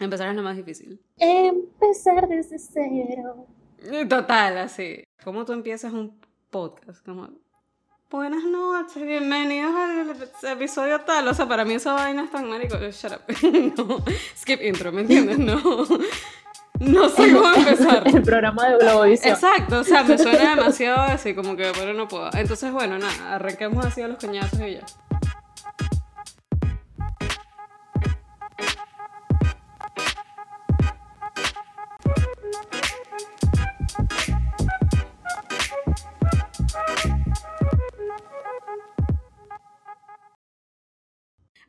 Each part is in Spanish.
Empezar es lo más difícil. Empezar desde cero. Total, así. ¿Cómo tú empiezas un podcast? Como, buenas noches, bienvenidos al episodio tal. O sea, para mí esa vaina es tan marico. Shut up. no, skip intro, ¿me entiendes? No. No sé cómo empezar. El programa de Globovisión. Exacto, o sea, me suena demasiado así, como que pero no puedo. Entonces, bueno, nada, arranquemos así a los coñazos y ya.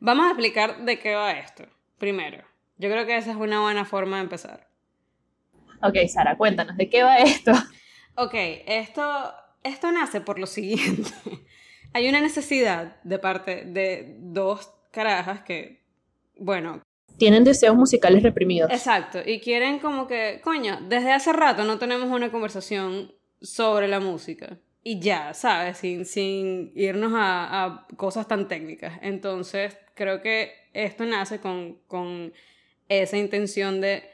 Vamos a explicar de qué va esto. Primero, yo creo que esa es una buena forma de empezar. Ok, Sara, cuéntanos, ¿de qué va esto? Ok, esto, esto nace por lo siguiente. Hay una necesidad de parte de dos carajas que, bueno... Tienen deseos musicales reprimidos. Exacto, y quieren como que, coño, desde hace rato no tenemos una conversación sobre la música. Y ya, ¿sabes? Sin, sin irnos a, a cosas tan técnicas. Entonces, creo que esto nace con, con esa intención de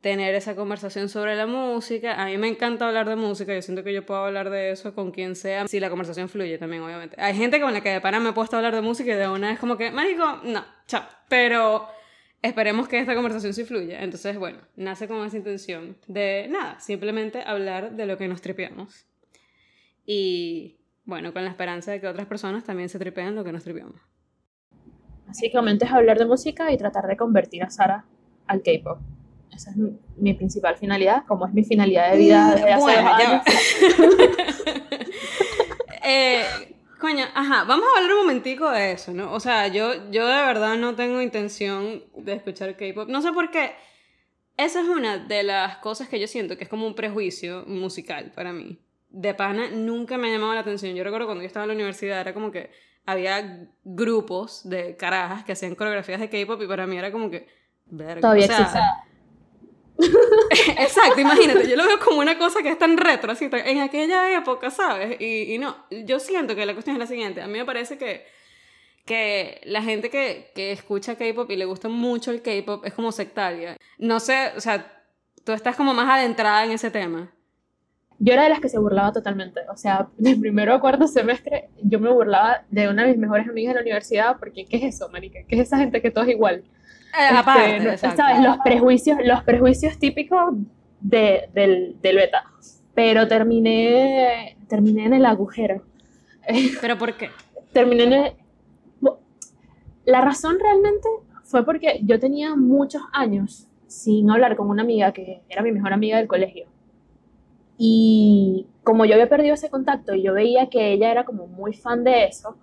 tener esa conversación sobre la música. A mí me encanta hablar de música, yo siento que yo puedo hablar de eso con quien sea, si la conversación fluye también, obviamente. Hay gente con la que de pana me he puesto a hablar de música y de una vez como que, marico, no, chao. Pero esperemos que esta conversación sí fluya. Entonces, bueno, nace con esa intención de, nada, simplemente hablar de lo que nos tripeamos. Y, bueno, con la esperanza de que otras personas también se tripean lo que nos tripeamos. Básicamente es hablar de música y tratar de convertir a Sara al K-pop. Esa es mi, principal finalidad, como es mi finalidad de vida desde hace Bueno, dos años. eh, coño, ajá, vamos a hablar un momentico de eso, ¿no? O sea, yo, yo de verdad no tengo intención de escuchar K-pop. No sé por qué. Esa es una de las cosas que yo siento que es como un prejuicio musical para mí. De pana nunca me ha llamado la atención. Yo recuerdo cuando yo estaba en la universidad era como que había grupos de carajas que hacían coreografías de K-pop y para mí era como que... verga, Todavía o sea, existe. Exacto, imagínate, yo lo veo como una cosa que es tan retro, así, en aquella época, ¿sabes? Y, y no, yo siento que la cuestión es la siguiente, a mí me parece que, que la gente que, que escucha K-pop y le gusta mucho el K-pop es como sectaria. No sé, o sea, tú estás como más adentrada en ese tema. Yo era de las que se burlaba totalmente. O sea, de primero a cuarto semestre, yo me burlaba de una de mis mejores amigas de la universidad, porque ¿qué es eso, marica? ¿Qué es esa gente que todo es igual? Eh, Este, aparte, no-. ¿sabes? Los prejuicios, los prejuicios típicos de, del, del beta. Pero terminé, terminé en el agujero. Pero ¿por qué? terminé en el- La razón realmente fue porque yo tenía muchos años sin hablar con una amiga que era mi mejor amiga del colegio. Y como yo había perdido ese contacto y yo veía que ella era como muy fan de eso,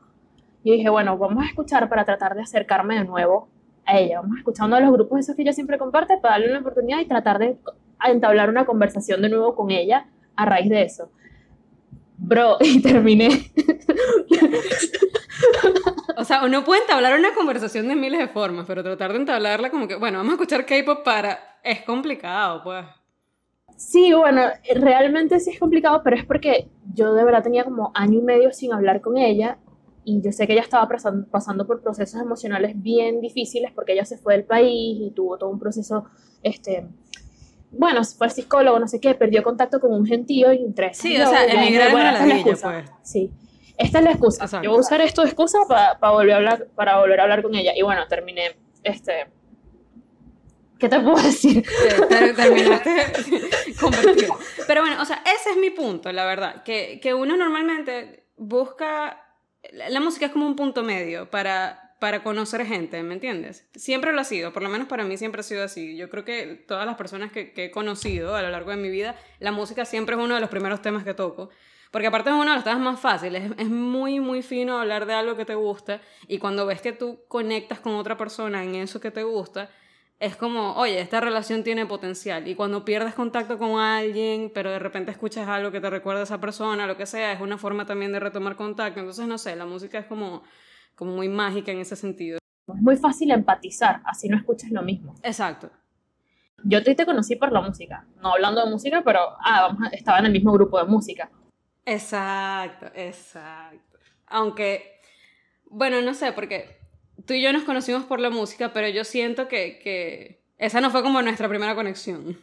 yo dije, bueno, vamos a escuchar para tratar de acercarme de nuevo a ella. Vamos a escuchar uno de los grupos esos que ella siempre comparte para darle una oportunidad y tratar de entablar una conversación de nuevo con ella a raíz de eso. Bro, y terminé O sea, uno puede entablar una conversación de miles de formas, pero tratar de entablarla como que, bueno, vamos a escuchar K-pop para... Es complicado, pues. Sí, bueno, realmente sí es complicado, pero es porque yo de verdad tenía como año y medio sin hablar con ella y yo sé que ella estaba pasan- pasando por procesos emocionales bien difíciles porque ella se fue del país y tuvo todo un proceso, este, bueno, fue al psicólogo, no sé qué, perdió contacto con un gentío y entre Sí, yo- o sea, emigrar bueno, esta es la excusa. pues. Sí, esta es la excusa. Exacto. Yo voy a usar esto de excusa para volver a hablar, para volver a hablar con ella y bueno, terminé, este, ¿qué te puedo decir? Te- terminaste convertido. Pero bueno, o sea, ese es mi punto, la verdad. Que, que uno normalmente busca. La, la música es como un punto medio para, para conocer gente, ¿me entiendes? Siempre lo ha sido, por lo menos para mí siempre ha sido así. Yo creo que todas las personas que, que he conocido a lo largo de mi vida, la música siempre es uno de los primeros temas que toco. Porque aparte es uno de los temas más fáciles, es, es muy, muy fino hablar de algo que te gusta y cuando ves que tú conectas con otra persona en eso que te gusta, es como, oye, esta relación tiene potencial. Y cuando pierdes contacto con alguien, pero de repente escuchas algo que te recuerda a esa persona, lo que sea, es una forma también de retomar contacto. Entonces, no sé, la música es como, como muy mágica en ese sentido. Es muy fácil empatizar, así no escuchas lo mismo. Exacto. Yo te conocí por la música, no hablando de música, pero ah, vamos a- estaba en el mismo grupo de música. Exacto, exacto. Aunque, bueno, no sé, porque tú y yo nos conocimos por la música, pero yo siento que, que Esa no fue como nuestra primera conexión.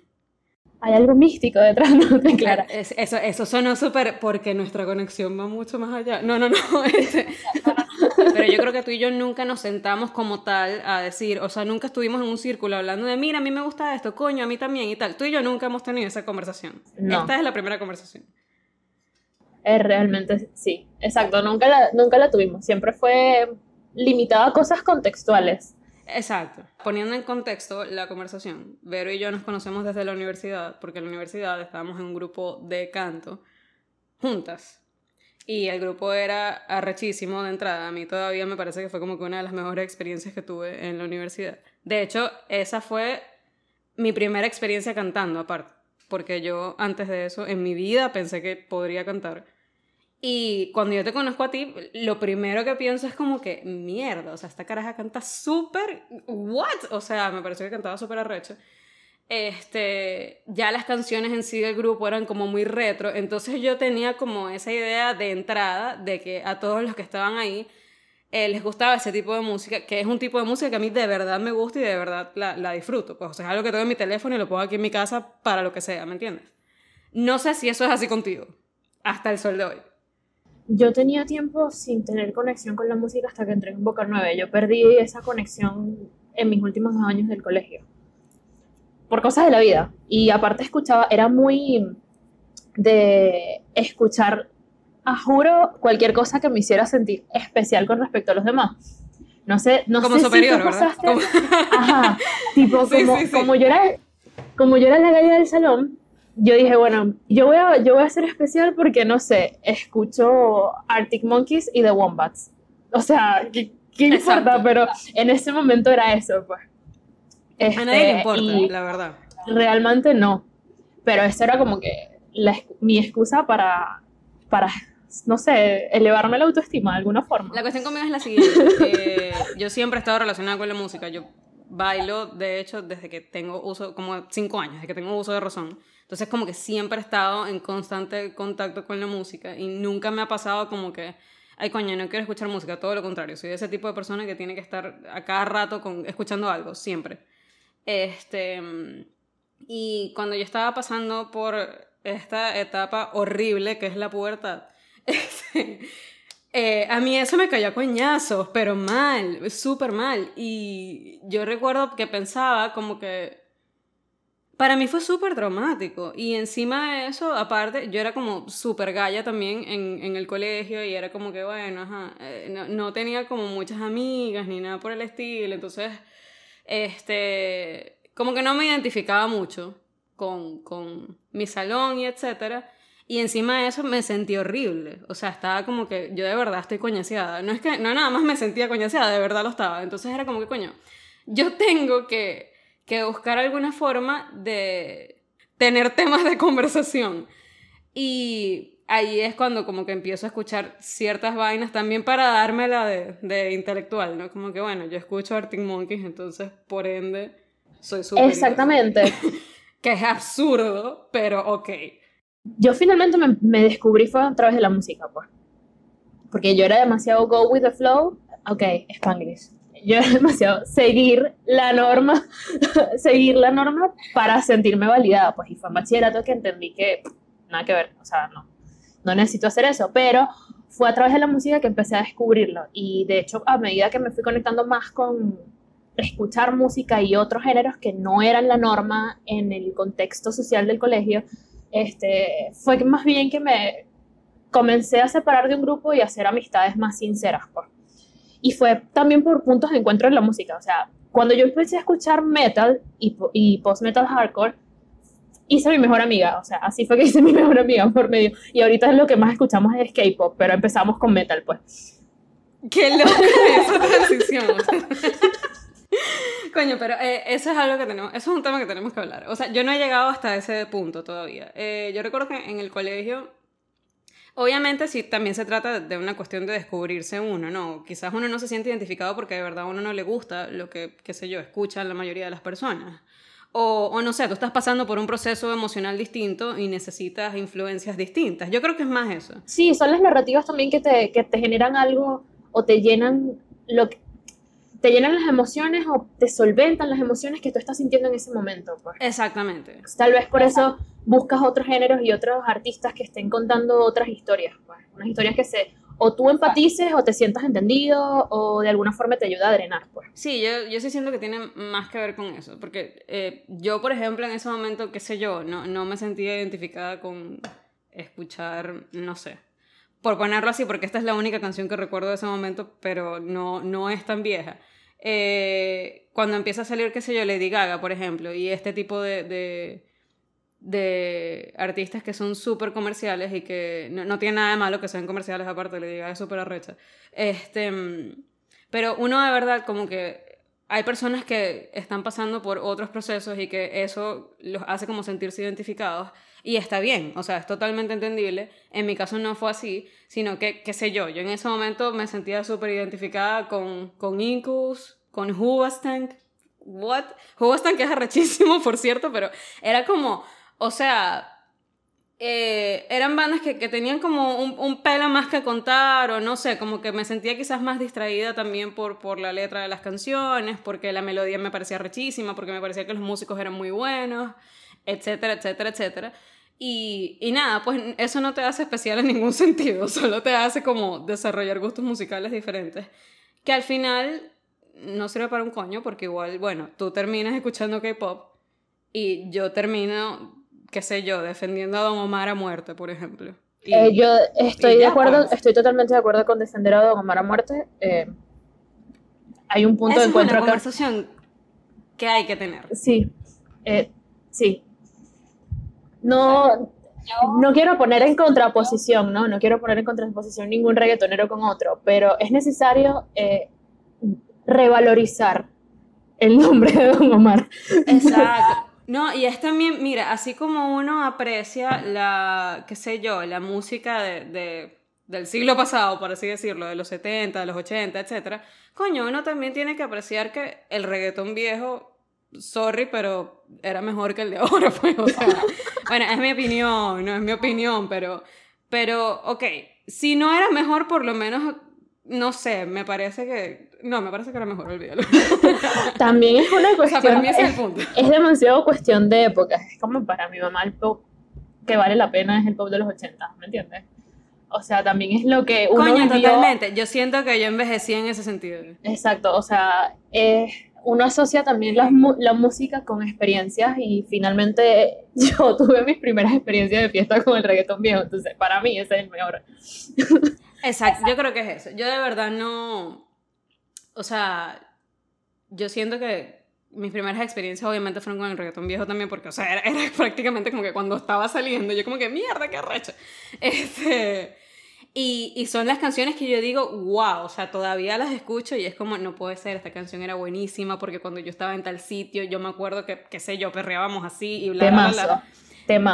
Hay algo místico detrás, ¿no? Clara. eso, eso sonó súper porque nuestra conexión va mucho más allá. No, no, no. Este, pero yo creo que tú y yo nunca nos sentamos como tal a decir, o sea, nunca estuvimos en un círculo hablando de, mira, a mí me gusta esto, coño, a mí también y tal. Tú y yo nunca hemos tenido esa conversación. Esta es la primera conversación. Es realmente, sí, exacto, nunca la, nunca la tuvimos. Siempre fue limitada a cosas contextuales. Exacto. Poniendo en contexto la conversación, Vero y yo nos conocemos desde la universidad, porque en la universidad estábamos en un grupo de canto juntas. Y el grupo era arrechísimo de entrada. A mí todavía me parece que fue como que una de las mejores experiencias que tuve en la universidad. De hecho, esa fue mi primera experiencia cantando, aparte. Porque yo antes de eso, en mi vida, pensé que podría cantar. Y cuando yo te conozco a ti, lo primero que pienso es como que, mierda, o sea, esta caraja canta súper, what? O sea, me pareció que cantaba súper arrecho este, ya las canciones en sí del grupo eran como muy retro, entonces yo tenía como esa idea de entrada de que a todos los que estaban ahí eh, les gustaba ese tipo de música, que es un tipo de música que a mí de verdad me gusta y de verdad la, la disfruto, pues o sea, es algo que tengo en mi teléfono y lo pongo aquí en mi casa para lo que sea, ¿me entiendes? No sé si eso es así contigo, hasta el sol de hoy. Yo tenía tiempo sin tener conexión con la música hasta que entré en Boca 9. Yo perdí esa conexión en mis últimos dos años del colegio por cosas de la vida. Y aparte escuchaba, era muy de escuchar, a juro, cualquier cosa que me hiciera sentir especial con respecto a los demás. No sé, no como sé superior, si ¿verdad? Ajá, tipo, como, como, yo era, como yo era la galla del salón, yo dije, bueno, yo voy, a, yo voy a ser especial porque, no sé, escucho Arctic Monkeys y The Wombats. O sea, ¿qué, qué importa? Pero en ese momento era eso, pues a nadie le este, importa, la verdad. Realmente no. Pero eso era como que mi excusa para, para, no sé, elevarme la autoestima de alguna forma. La cuestión conmigo es la siguiente. Eh, yo siempre he estado relacionada con la música. Yo bailo, de hecho, desde que tengo uso, como cinco años, desde que tengo uso de razón. Entonces, como que siempre he estado en constante contacto con la música y nunca me ha pasado como que, ay, coño, no quiero escuchar música. Todo lo contrario, soy ese tipo de persona que tiene que estar a cada rato con, escuchando algo, siempre. Este, y cuando yo estaba pasando por esta etapa horrible que es la pubertad, este, eh, a mí eso me cayó a coñazos, pero mal, súper mal. Y yo recuerdo que pensaba como que para mí fue súper traumático. Y encima de eso, aparte, yo era como súper galla también en, en, el colegio y era como que, bueno, ajá, eh, no, no, tenía como muchas amigas ni nada por el estilo. Entonces, este, como que no me identificaba mucho con, con mi salón y etcétera. Y encima de eso me sentí horrible. O sea, estaba como que yo de verdad estoy coñaseada. No es que, no nada más me sentía coñaseada, de verdad lo estaba. Entonces era como que, coño, yo tengo que, que buscar alguna forma de tener temas de conversación. Y ahí es cuando como que empiezo a escuchar ciertas vainas también para dármela de, de intelectual, ¿no? Como que, bueno, yo escucho Arctic Monkeys, entonces, por ende, soy súper... Exactamente. que es absurdo, pero ok. Yo finalmente me, me, descubrí fue a través de la música, pues. Porque yo era demasiado go with the flow. Ok, Spanglish. Yo demasiado seguir la norma, seguir la norma para sentirme validada, pues. Y fue en bachillerato que entendí que nada que ver, o sea, no, no necesito hacer eso, pero fue a través de la música que empecé a descubrirlo y de hecho a medida que me fui conectando más con escuchar música y otros géneros que no eran la norma en el contexto social del colegio, este, fue más bien que me comencé a separar de un grupo y a hacer amistades más sinceras. Pues. Y fue también por puntos de encuentro en la música. O sea, cuando yo empecé a escuchar metal y, y post-metal hardcore, hice mi mejor amiga, o sea, así fue que hice mi mejor amiga por medio. Y ahorita lo que más escuchamos es K-pop, pero empezamos con metal, pues. Qué loca esa transición. Coño, pero eh, eso es algo que tenemos, eso es un tema que tenemos que hablar. O sea, yo no he llegado hasta ese punto todavía. Eh, yo recuerdo que en el colegio, obviamente sí, también se trata de una cuestión de descubrirse uno, ¿no? Quizás uno no se siente identificado porque de verdad a uno no le gusta lo que, qué sé yo, escuchan la mayoría de las personas. O, o, no sé, tú estás pasando por un proceso emocional distinto y necesitas influencias distintas. Yo creo que es más eso. Sí, son las narrativas también que te, que te generan algo o te llenan lo que... te llenan las emociones o te solventan las emociones que tú estás sintiendo en ese momento. Pues. Exactamente. Tal vez por eso buscas otros géneros y otros artistas que estén contando otras historias, pues. unas historias que se o tú empatices o te sientas entendido o de alguna forma te ayuda a drenar. Pues. Sí, yo, yo sí siento que tiene más que ver con eso, porque eh, yo, por ejemplo, en ese momento, qué sé yo, no, no me sentía identificada con escuchar, no sé, por ponerlo así, porque esta es la única canción que recuerdo de ese momento, pero no, no es tan vieja. Eh, cuando empieza a salir, qué sé yo, Lady Gaga, por ejemplo, y este tipo de, de, de artistas que son súper comerciales y que no, no tiene nada de malo que sean comerciales, aparte, Lady Gaga es súper arrecha. Este, pero uno de verdad como que hay personas que están pasando por otros procesos y que eso los hace como sentirse identificados y está bien, o sea, es totalmente entendible. En mi caso no fue así, sino que, qué sé yo, yo en ese momento me sentía súper identificada con, con Incus, con Hubastank, what? Hubastank es arrechísimo, por cierto, pero era como, o sea, eh, eran bandas que, que tenían como un, un, pelo más que contar, o no sé, como que me sentía quizás más distraída también por, por la letra de las canciones, porque la melodía me parecía rechísima, porque me parecía que los músicos eran muy buenos, etcétera, etcétera, etcétera. Y, y, nada, pues eso no te hace especial en ningún sentido, solo te hace como desarrollar gustos musicales diferentes, que al final no sirve para un coño, porque igual, bueno, tú terminas escuchando K-Pop y yo termino qué sé yo, defendiendo a Don Omar a muerte, por ejemplo. Eh, yo estoy de acuerdo, pues. estoy totalmente de acuerdo con defender a Don Omar a muerte. Eh, hay un punto de encuentro es una conversación que hay que tener. Sí, eh, sí. No, no quiero poner en contraposición, ¿no? No quiero poner en contraposición ningún reggaetonero con otro, pero es necesario revalorizar el nombre de Don Omar. Exacto. No, y es también, mira, así como uno aprecia la, qué sé yo, la música de, del siglo pasado, por así decirlo, de los 70, de los 80, etc., coño, uno también tiene que apreciar que el reggaetón viejo, sorry, pero era mejor que el de ahora, pues, bueno, es mi opinión, no es mi opinión, pero, pero, ok, si no era mejor, por lo menos no sé, me parece que. No, me parece que era mejor olvídalo. También es una cuestión. es, el punto. es, demasiado cuestión de época. Es como para mi mamá el pop que vale la pena es el pop de los 80, ¿me entiendes? O sea, también es lo que uno. Coño, totalmente. Yo siento que yo envejecí en ese sentido. Exacto, o sea, uno asocia también la, la música con experiencias y finalmente yo tuve mis primeras experiencias de fiesta con el reggaetón viejo, entonces para mí ese es el mejor. Exacto, yo creo que es eso. Yo de verdad no, o sea, yo siento que mis primeras experiencias obviamente fueron con el reggaetón viejo también, porque, o sea, era, era prácticamente como que cuando estaba saliendo, yo como que, mierda, qué arrecho. Este, y, y, son las canciones que yo digo, wow, o sea, todavía las escucho y es como, no puede ser, esta canción era buenísima porque cuando yo estaba en tal sitio, yo me acuerdo que, qué sé yo, perreábamos así y bla, bla, bla.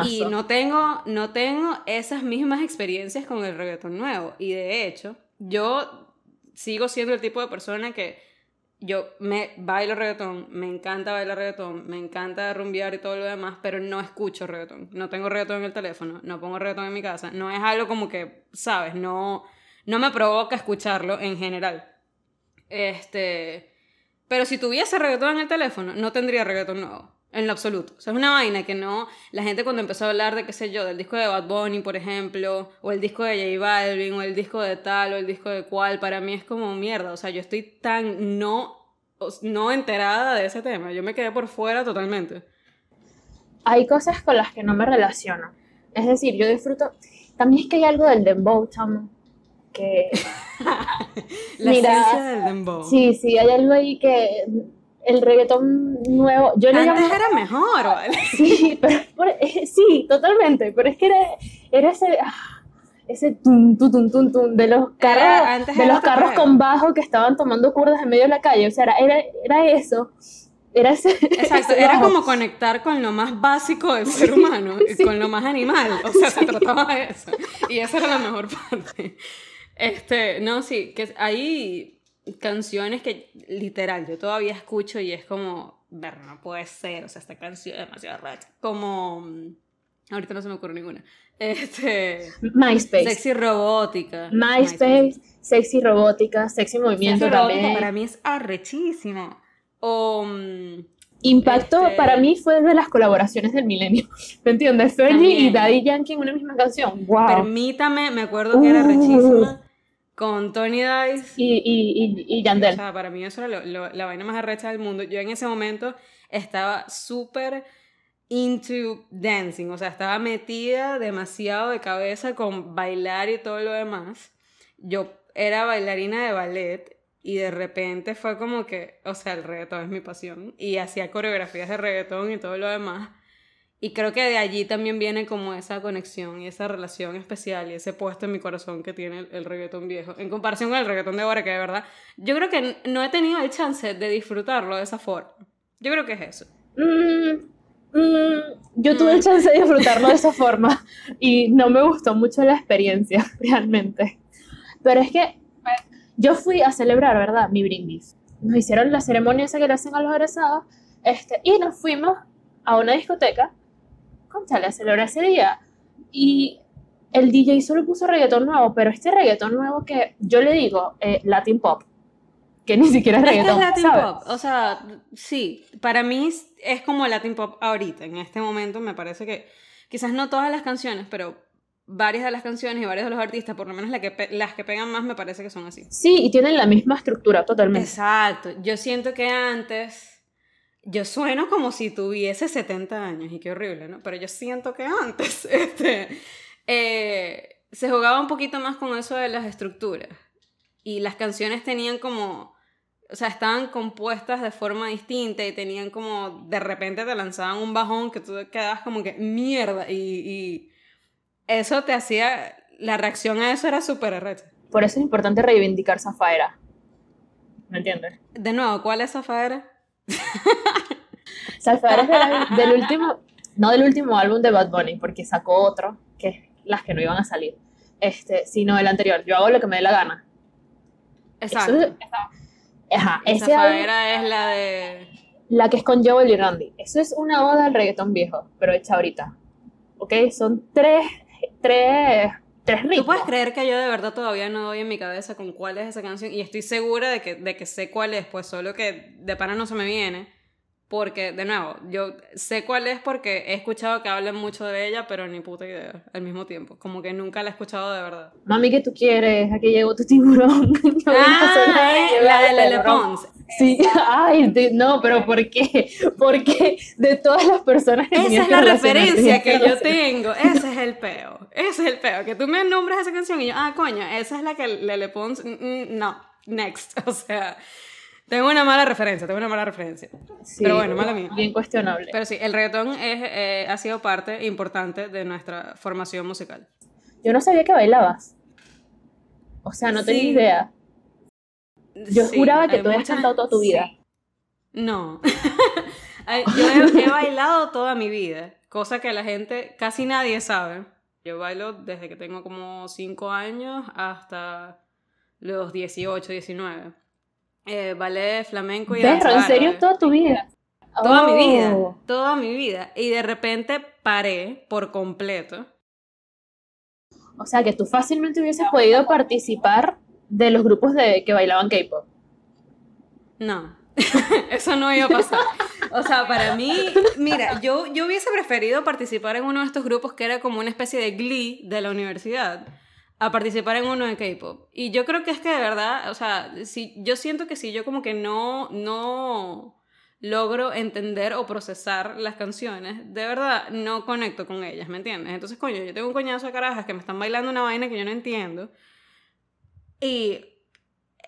Y no tengo, no tengo esas mismas experiencias con el reggaetón nuevo. Y de hecho, yo sigo siendo el tipo de persona que yo me bailo reggaetón, me encanta bailar reggaetón, me encanta rumbear y todo lo demás, pero no escucho reggaetón. No tengo reggaetón en el teléfono, no pongo reggaetón en mi casa. No es algo como que, ¿sabes? No, no me provoca escucharlo en general. Este, pero si tuviese reggaetón en el teléfono, no tendría reggaetón nuevo. En lo absoluto. O sea, es una vaina que no. La gente cuando empezó a hablar de, qué sé yo, del disco de Bad Bunny, por ejemplo, o el disco de J Balvin, o el disco de tal, o el disco de cual, para mí es como mierda. O sea, yo estoy tan no, no enterada de ese tema. Yo me quedé por fuera totalmente. Hay cosas con las que no me relaciono. Es decir, yo disfruto. También es que hay algo del dembow, chamo. Que. La Mira, del dembow. Sí, sí, hay algo ahí que el reggaetón nuevo. Yo le Antes era mejor, ¿vale? Sí, pero, eh, sí, totalmente. Pero es que era, era ese. Ah, ese tum, tum, tum, de los carros, de los carros con bajo que estaban tomando curdas en medio de la calle. O sea, era, era, eso. Era ese, Exacto, era como conectar con lo más básico del ser humano, y con lo más animal. O sea, se trataba de eso. Y esa era la mejor parte. Este, no, sí, que ahí canciones que literal yo todavía escucho y es como, ver, no puede ser, o sea, esta canción es demasiado rara. Como, Ahorita no se me ocurre ninguna. Este. MySpace. Sexy robótica. MySpace, sexy robótica, sexy movimiento Sexy robótica también. para mí es arrechísima. O. mm, Impacto Este- para mí fue de las colaboraciones del milenio. ¿Me entiendes? Fergie y. Daddy Yankee en una misma canción. ¡Wow! Permítame, me acuerdo que era Uh. Con Tony Dice. Y, y, y, y O Yandel. sea, para mí eso era lo- lo- la vaina más arrecha del mundo. Yo en ese momento estaba súper into dancing, o sea, estaba metida demasiado de cabeza con bailar y todo lo demás. Yo era bailarina de ballet y de repente fue como que, o sea, el reggaetón es mi pasión y hacía coreografías de reggaetón y todo lo demás. Y creo que de allí también viene como esa conexión y esa relación especial y ese puesto en mi corazón que tiene el, el reggaetón viejo. En comparación con el reggaetón de ahora, que de verdad, yo creo que no he tenido el chance de disfrutarlo de esa forma. Yo creo que es eso. Mm, mm, yo tuve Mm. el chance de disfrutarlo de esa forma y no me gustó mucho la experiencia, realmente. Pero es que yo fui a celebrar, ¿verdad? Mi brindis. Nos hicieron la ceremonia esa que le hacen a los egresados este, y nos fuimos a una discoteca, conchale, a celebrar ese día. Y el DJ solo puso reggaetón nuevo, pero este reggaetón nuevo que yo le digo eh, Latin Pop, que ni siquiera es Es que es reggaetón, Latin ¿sabes? Pop. O sea, sí, para mí es- como Latin Pop ahorita. En este momento me parece que quizás no todas las canciones, pero varias de las canciones y varios de los artistas, por lo menos la que las que pegan más, me parece que son así. Sí, y tienen la misma estructura totalmente. Exacto. Yo siento que antes. Yo sueno como si tuviese 70 años y qué horrible, ¿no? Pero yo siento que antes este, eh, se jugaba un poquito más con eso de las estructuras. Y las canciones tenían como. O sea, estaban compuestas de forma distinta y tenían como. De repente te lanzaban un bajón que tú quedabas como que mierda. Y, y eso te hacía. La reacción a eso era súper arrecha. Por eso es importante reivindicar Zafaera. ¿Me entiendes? De nuevo, ¿cuál es Zafaera? Zafaera es de del último, no del último álbum de Bad Bunny, porque sacó otro, que es las que no iban a salir, este, sino el anterior. Yo hago lo que me dé la gana. Exacto. Eso es- ajá, Esa ese álbum, es la de. la que es con Joel y Randy. Eso es una oda al reggaetón viejo, pero hecha ahorita. ¿Ok? Son tres, tres, tres ritmos. ¿Tú puedes creer que yo de verdad todavía no doy en mi cabeza con cuál es esa canción? Y estoy segura de que, de que sé cuál es, pues solo que de pana no se me viene. Porque, de nuevo, yo sé cuál es porque he escuchado que hablan mucho de ella, pero ni puta idea al mismo tiempo. Como que nunca la he escuchado de verdad. Mami, ¿qué tú quieres? Aquí llegó tu tiburón. Yo Ah, llevé la de Lele. Pons. Sí, ay, no, pero ¿por qué? Porque de todas las personas que Esa es la referencia que yo tengo. Ese es el peo. Ese es el peo. Que tú me nombres esa canción y yo, ah, coño, esa es la que Lele Pons. mm, mm, no, next. O sea, tengo una mala referencia, tengo una mala referencia. Sí, Pero bueno, mala mía. Bien cuestionable. Pero sí, el reggaetón es, eh, ha sido parte importante de nuestra formación musical. Yo no sabía que bailabas. O sea, no tenía Sí. idea. Yo Sí, juraba que tú habías muchas- cantado toda tu vida. No. Yo he, he bailado toda mi vida, cosa que la gente, casi nadie sabe. Yo bailo desde que tengo como 5 años hasta los 18, 19. Eh, ballet, flamenco y danza Perro, ¿en serio toda tu vida? Toda mi Oh. vida, toda mi vida. Y de repente paré por completo. O sea, que tú fácilmente hubieses podido participar de los grupos de que bailaban K-pop. No, eso no iba a pasar. O sea, para mí, mira, yo, yo hubiese preferido participar en uno de estos grupos que era como una especie de glee de la universidad a participar en uno de K-pop. Y yo creo que es que de verdad, o sea, si, yo siento que si yo como que no, no logro entender o procesar las canciones, de verdad no conecto con ellas, ¿me entiendes? Entonces, coño, yo tengo un coñazo de carajas que me están bailando una vaina que yo no entiendo. Y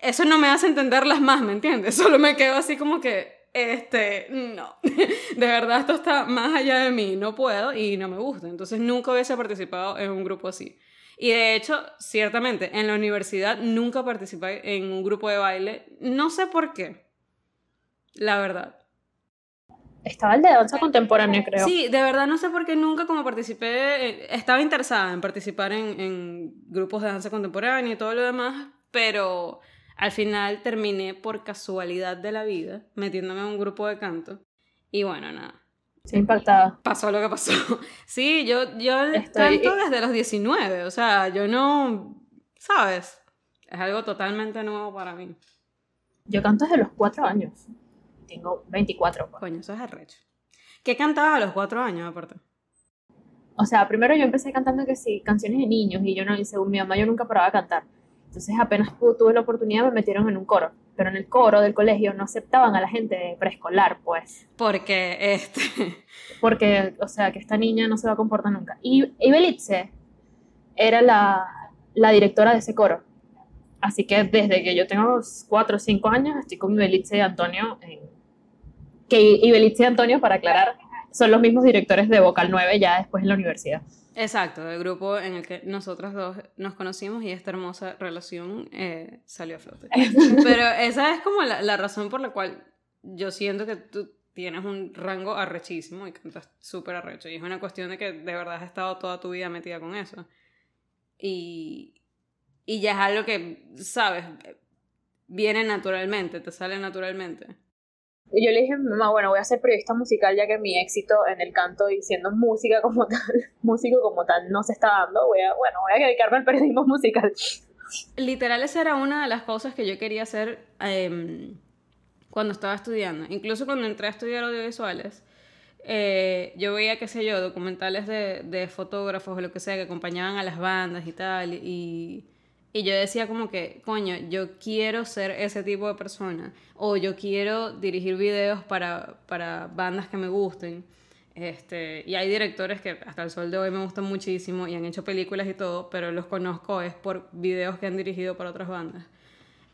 eso no me hace entenderlas más, ¿me entiendes? Solo me quedo así como que, este, no, de verdad esto está más allá de mí, no puedo y no me gusta. Entonces nunca hubiese participado en un grupo así. Y de hecho, ciertamente, en la universidad nunca participé en un grupo de baile, no sé por qué, la verdad. Estaba el de danza contemporánea, creo. Sí, de verdad no sé por qué nunca como participé, eh, estaba interesada en participar en, en grupos de danza contemporánea y todo lo demás, pero al final terminé por casualidad de la vida metiéndome en un grupo de canto. Y bueno, nada, Estoy impactada. Pasó lo que pasó. Sí, yo, yo canto desde los 19, o sea, yo no, ¿sabes? Es algo totalmente nuevo para mí. Yo canto desde los 4 años. Tengo 24. Pues. Coño, eso es arrecho. ¿Qué cantabas a los 4 años, aparte? O sea, primero yo empecé cantando que sí, canciones de niños y yo no, y según mi mamá yo nunca paraba de cantar. Entonces apenas tuve la oportunidad me metieron en un coro pero en el coro del colegio no aceptaban a la gente preescolar, pues. Porque, este... Porque, o sea, que esta niña no se va a comportar nunca. Y, y Belitze era la, la, directora de ese coro. Así que desde que yo tengo 4 o 5 años estoy con Belitze y Antonio. En, que y Belitze y Antonio, para aclarar, son los mismos directores de Vocal 9 ya después en la universidad. Exacto, el grupo en el que nosotros dos nos conocimos y esta hermosa relación eh, salió a flote. Pero esa es como la, la, razón por la cual yo siento que tú tienes un rango arrechísimo y cantas súper arrecho. Y es una cuestión de que de verdad has estado toda tu vida metida con eso. Y, y ya es algo que, sabes, viene naturalmente, te sale naturalmente. Y yo le dije mamá, bueno, voy a ser periodista musical ya que mi éxito en el canto y siendo música como tal, músico como tal, no se está dando. Voy a, bueno, voy a dedicarme al periodismo musical. Literal, esa era una de las cosas que yo quería hacer em, cuando estaba estudiando. Incluso cuando entré a estudiar audiovisuales, eh, yo veía, qué sé yo, documentales de, de fotógrafos o lo que sea que acompañaban a las bandas y tal. Y y yo decía como que, coño, yo quiero ser ese tipo de persona. O yo quiero dirigir videos para, para bandas que me gusten. Este, y hay directores que hasta el sol de hoy me gustan muchísimo y han hecho películas y todo, pero los conozco es por videos que han dirigido para otras bandas.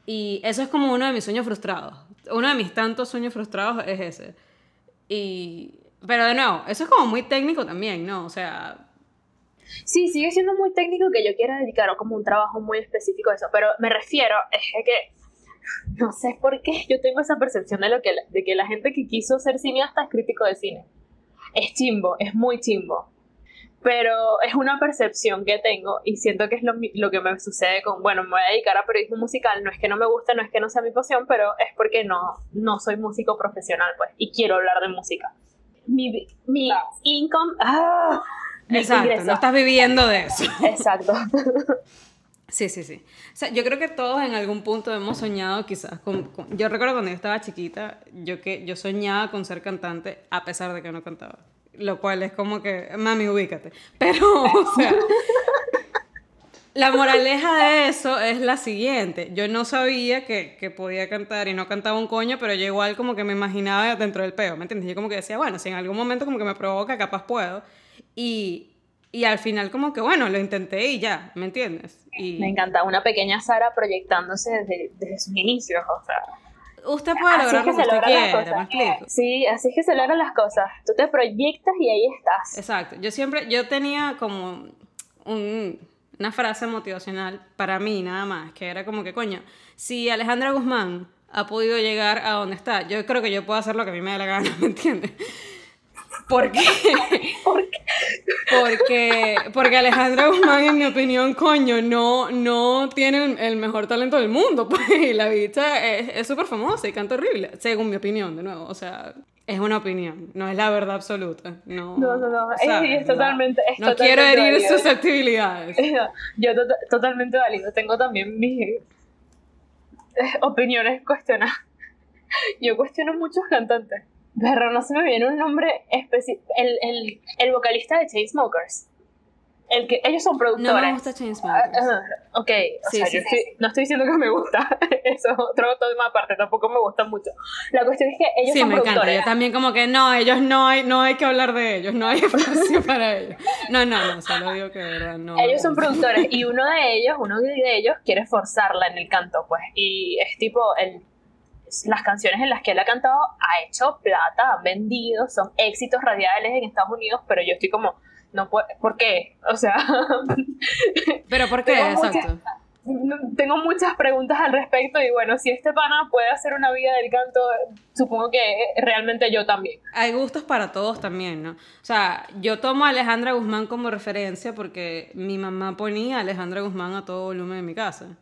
Y eso es como uno de mis sueños frustrados. Uno de mis tantos sueños frustrados es ese. Y, pero de nuevo, eso es como muy técnico también, ¿no? O sea, Sí, sigue siendo muy técnico que yo quiera dedicar como un trabajo muy específico a eso, pero me refiero, es que no sé por qué yo tengo esa percepción de, lo que, de que la gente que quiso ser cineasta es crítico de cine. Es chimbo, es muy chimbo. Pero es una percepción que tengo y siento que es lo, lo, que me sucede con, bueno, me voy a dedicar a periodismo musical, no es que no me guste, no es que no sea mi pasión, pero es porque no, no soy músico profesional, pues, y quiero hablar de música. Mi, mi income... ¡ah! Exacto, no estás viviendo de eso. Exacto. Sí, sí, sí. O sea, yo creo que todos en algún punto hemos soñado quizás con, Yo recuerdo cuando yo estaba chiquita, yo, que, yo soñaba con ser cantante a pesar de que no cantaba. Lo cual es como que, mami, ubícate. Pero, o sea... La moraleja de eso es la siguiente. Yo no sabía que, que, podía cantar y no cantaba un coño, pero yo igual como que me imaginaba dentro del peo, ¿me entiendes? Yo como que decía, bueno, si en algún momento como que me provoca, capaz puedo. Y, y al final como que, bueno, lo intenté y ya, ¿me entiendes? Y... Me encanta, una pequeña Sara proyectándose desde, desde sus inicios, o sea... Usted puede lograr lo que, usted quiera, Sí, así es que se logran las cosas. Tú te proyectas y ahí estás. Exacto. Yo siempre, yo tenía como un, una frase motivacional para mí nada más, que era como que, coño, si Alejandra Guzmán ha podido llegar a donde está, yo creo que yo puedo hacer lo que a mí me dé la gana, ¿me entiendes? ¿Por qué? Porque, porque Alejandra Guzmán, en mi opinión, coño, no, no tiene el mejor talento del mundo. Pues, la bicha es súper famosa y canta horrible, según mi opinión, de nuevo. O sea, es una opinión, no es la verdad absoluta. No, no, no, Es, totalmente. no quiero herir susceptibilidades. Yo totalmente válido. Tengo también mis eh, opiniones cuestionadas. Yo cuestiono muchos cantantes. Pero no se me viene un nombre específico. El, el, el, vocalista de Chainsmokers. El que, ellos son productores. No me gusta Chainsmokers. Uh, ok, o sea, yo no estoy diciendo que me gusta. Eso es otro tema aparte. Tampoco me gusta mucho. La cuestión es que ellos sí, son productores. Sí, me encanta. Yo también como que no, ellos no hay, no hay que hablar de ellos. No hay espacio para ellos. No, no, no. Solo digo que de verdad no. Ellos son productores. Y uno de ellos, uno de ellos quiere forzarla en el canto, pues. Y es tipo el las canciones en las que él ha cantado ha hecho plata, han vendido, son éxitos radiales en Estados Unidos, pero yo estoy como, no ¿por qué? O sea... ¿Pero por qué? Exacto. tengo muchas preguntas al respecto y bueno, si este pana puede hacer una vida del canto, supongo que realmente yo también. Hay gustos para todos también, ¿no? O sea, yo tomo a Alejandra Guzmán como referencia porque mi mamá ponía a Alejandra Guzmán a todo volumen en mi casa.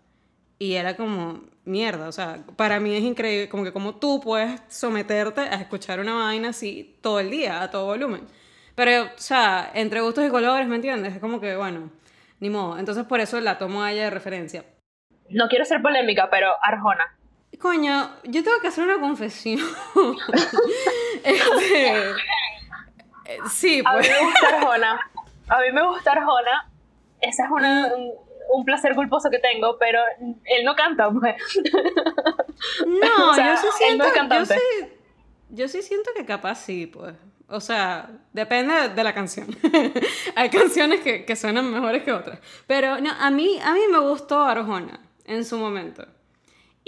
Y era como, mierda, o sea, para mí es increíble, como que como tú puedes someterte a escuchar una vaina así todo el día, a todo volumen. Pero, o sea, entre gustos y colores, ¿me entiendes? Es como que, bueno, ni modo. Entonces por eso la tomo a ella de referencia. No quiero ser polémica, pero Arjona. Coño, yo tengo que hacer una confesión. este, sí, pues. A mí me gusta Arjona. A mí me gusta Arjona. Ese es una, un, un, placer culposo que tengo, pero él no canta, pues. No, yo sí siento. yo, sí, yo sí siento que capaz sí, pues. O sea, depende de la canción. Hay canciones que, que, suenan mejores que otras. Pero no, a mí, a mí me gustó Arjona en su momento.